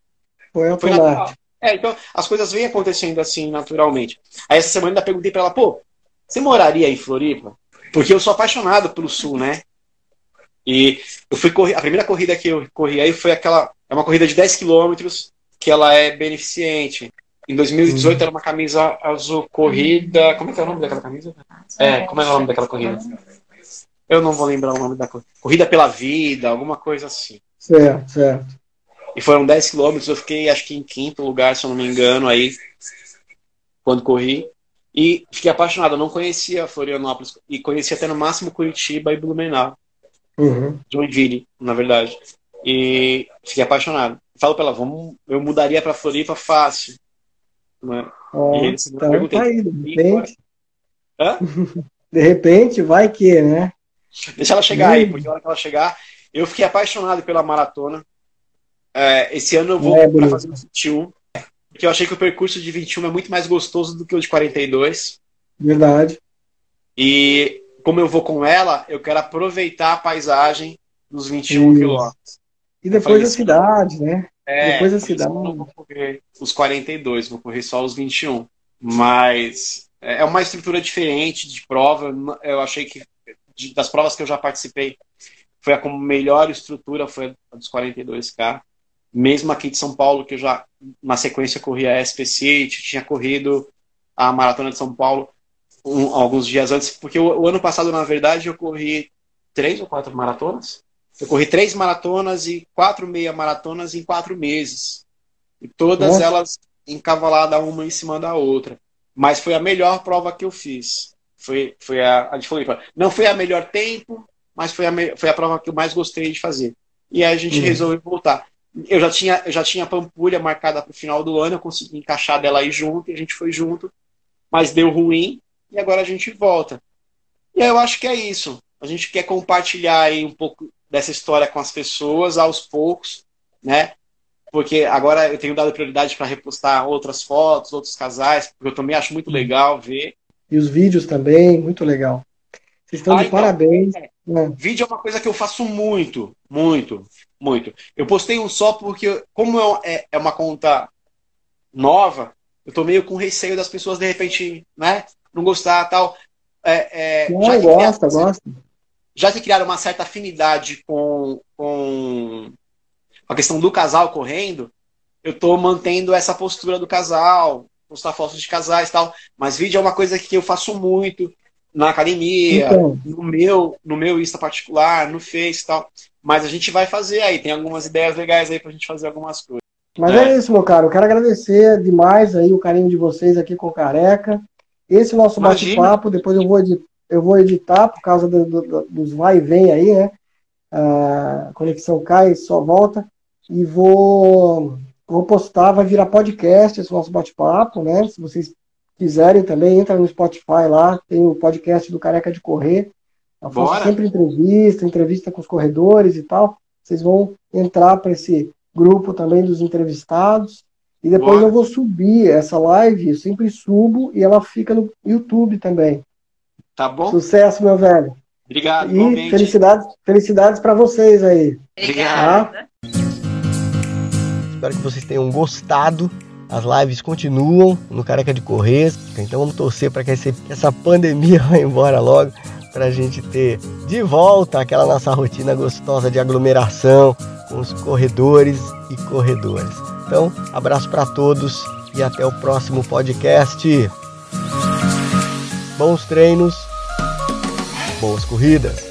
foi, foi natural. É, então as coisas vêm acontecendo assim naturalmente. Aí essa semana eu ainda perguntei para ela, pô, você moraria em Floripa? Porque eu sou apaixonado pelo Sul, né? E eu fui correr, a primeira corrida que eu corri aí foi aquela, é uma corrida de 10 quilômetros que ela é beneficente. Em 2018 era uma camisa azul corrida. Como é que é o nome daquela camisa? É, como é o nome daquela corrida? Eu não vou lembrar o nome da corrida. Corrida pela vida, alguma coisa assim. Certo, certo. E foram 10 quilômetros, eu fiquei acho que em quinto lugar, se eu não me engano, aí, quando corri. E fiquei apaixonado. Eu não conhecia Florianópolis. E conhecia até no máximo Curitiba e Blumenau. Uhum. Joinville, na verdade. E fiquei apaixonado. Falo pra ela, vamos, eu mudaria pra Floripa fácil. Né? Oh, e eles então, perguntei, tá aí, de repente. Hã? De repente, vai que, né? Deixa ela chegar aí, porque na hora que ela chegar, eu fiquei apaixonado pela maratona. É, esse ano eu vou é, para fazer o 21 porque eu achei que o percurso de 21 é muito mais gostoso do que o de 42. Verdade. E como eu vou com ela, eu quero aproveitar a paisagem dos 21 Isso. quilômetros. E depois da cidade, né? É, depois da cidade. Eu não vou correr os 42, vou correr só os 21. Mas é uma estrutura diferente de prova. Eu achei que das provas que eu já participei, foi a com melhor estrutura, foi a dos 42K mesmo aqui de São Paulo, que eu já na sequência corri a SPC, tinha corrido a Maratona de São Paulo um, alguns dias antes, porque o, o, ano passado, na verdade, eu corri três ou quatro maratonas. Eu corri três maratonas e quatro meia maratonas em quatro meses. E todas Nossa. elas encavaladas uma em cima da outra. Mas foi a melhor prova que eu fiz. Foi, foi a, a. Não foi a melhor tempo, mas foi a, foi a prova que eu mais gostei de fazer. E aí a gente uhum. resolveu voltar eu já tinha, eu já tinha a Pampulha marcada para o final do ano, eu consegui encaixar dela aí junto, e a gente foi junto, mas deu ruim, e agora a gente volta. E aí eu acho que é isso. A gente quer compartilhar aí um pouco dessa história com as pessoas aos poucos, né? Porque agora eu tenho dado prioridade para repostar outras fotos, outros casais, porque eu também acho muito legal ver. E os vídeos também, muito legal. Vocês estão ah, de então, parabéns. É, é. Vídeo é uma coisa que eu faço muito, muito muito. Eu postei um só porque, como é, é uma conta nova, eu tô meio com receio das pessoas de repente, né, não gostar tal. É, é, não, já gosta, gosta. Já que criaram uma certa afinidade com, com a questão do casal correndo, eu tô mantendo essa postura do casal, postar fotos de casais tal. Mas vídeo é uma coisa que eu faço muito na academia, então. no meu no meu Insta particular, no Face e tal. Mas a gente vai fazer aí, tem algumas ideias legais aí pra gente fazer algumas coisas. Mas é, é isso, meu caro. Eu quero agradecer demais aí o carinho de vocês aqui com o Careca. Esse é o nosso bate-papo, depois eu vou, editar, eu vou editar por causa do, do, dos vai e vem aí, né? A conexão cai, só volta. E vou, vou postar, vai virar podcast esse nosso bate-papo, né? Se vocês quiserem também, entra no Spotify lá, tem o podcast do Careca de Correr. Eu faço Bora. sempre entrevista, entrevista com os corredores e tal. Vocês vão entrar para esse grupo também dos entrevistados. E depois Bora. eu vou subir essa live, eu sempre subo e ela fica no YouTube também. Tá bom? Sucesso, meu velho. Obrigado. E felicidades, felicidades para vocês aí. Obrigada. Tá? Espero que vocês tenham gostado. As lives continuam no Careca de Correr. Então vamos torcer para que essa pandemia vá embora logo para a gente ter de volta aquela nossa rotina gostosa de aglomeração com os corredores e corredoras. Então, abraço para todos e até o próximo podcast. Bons treinos, boas corridas.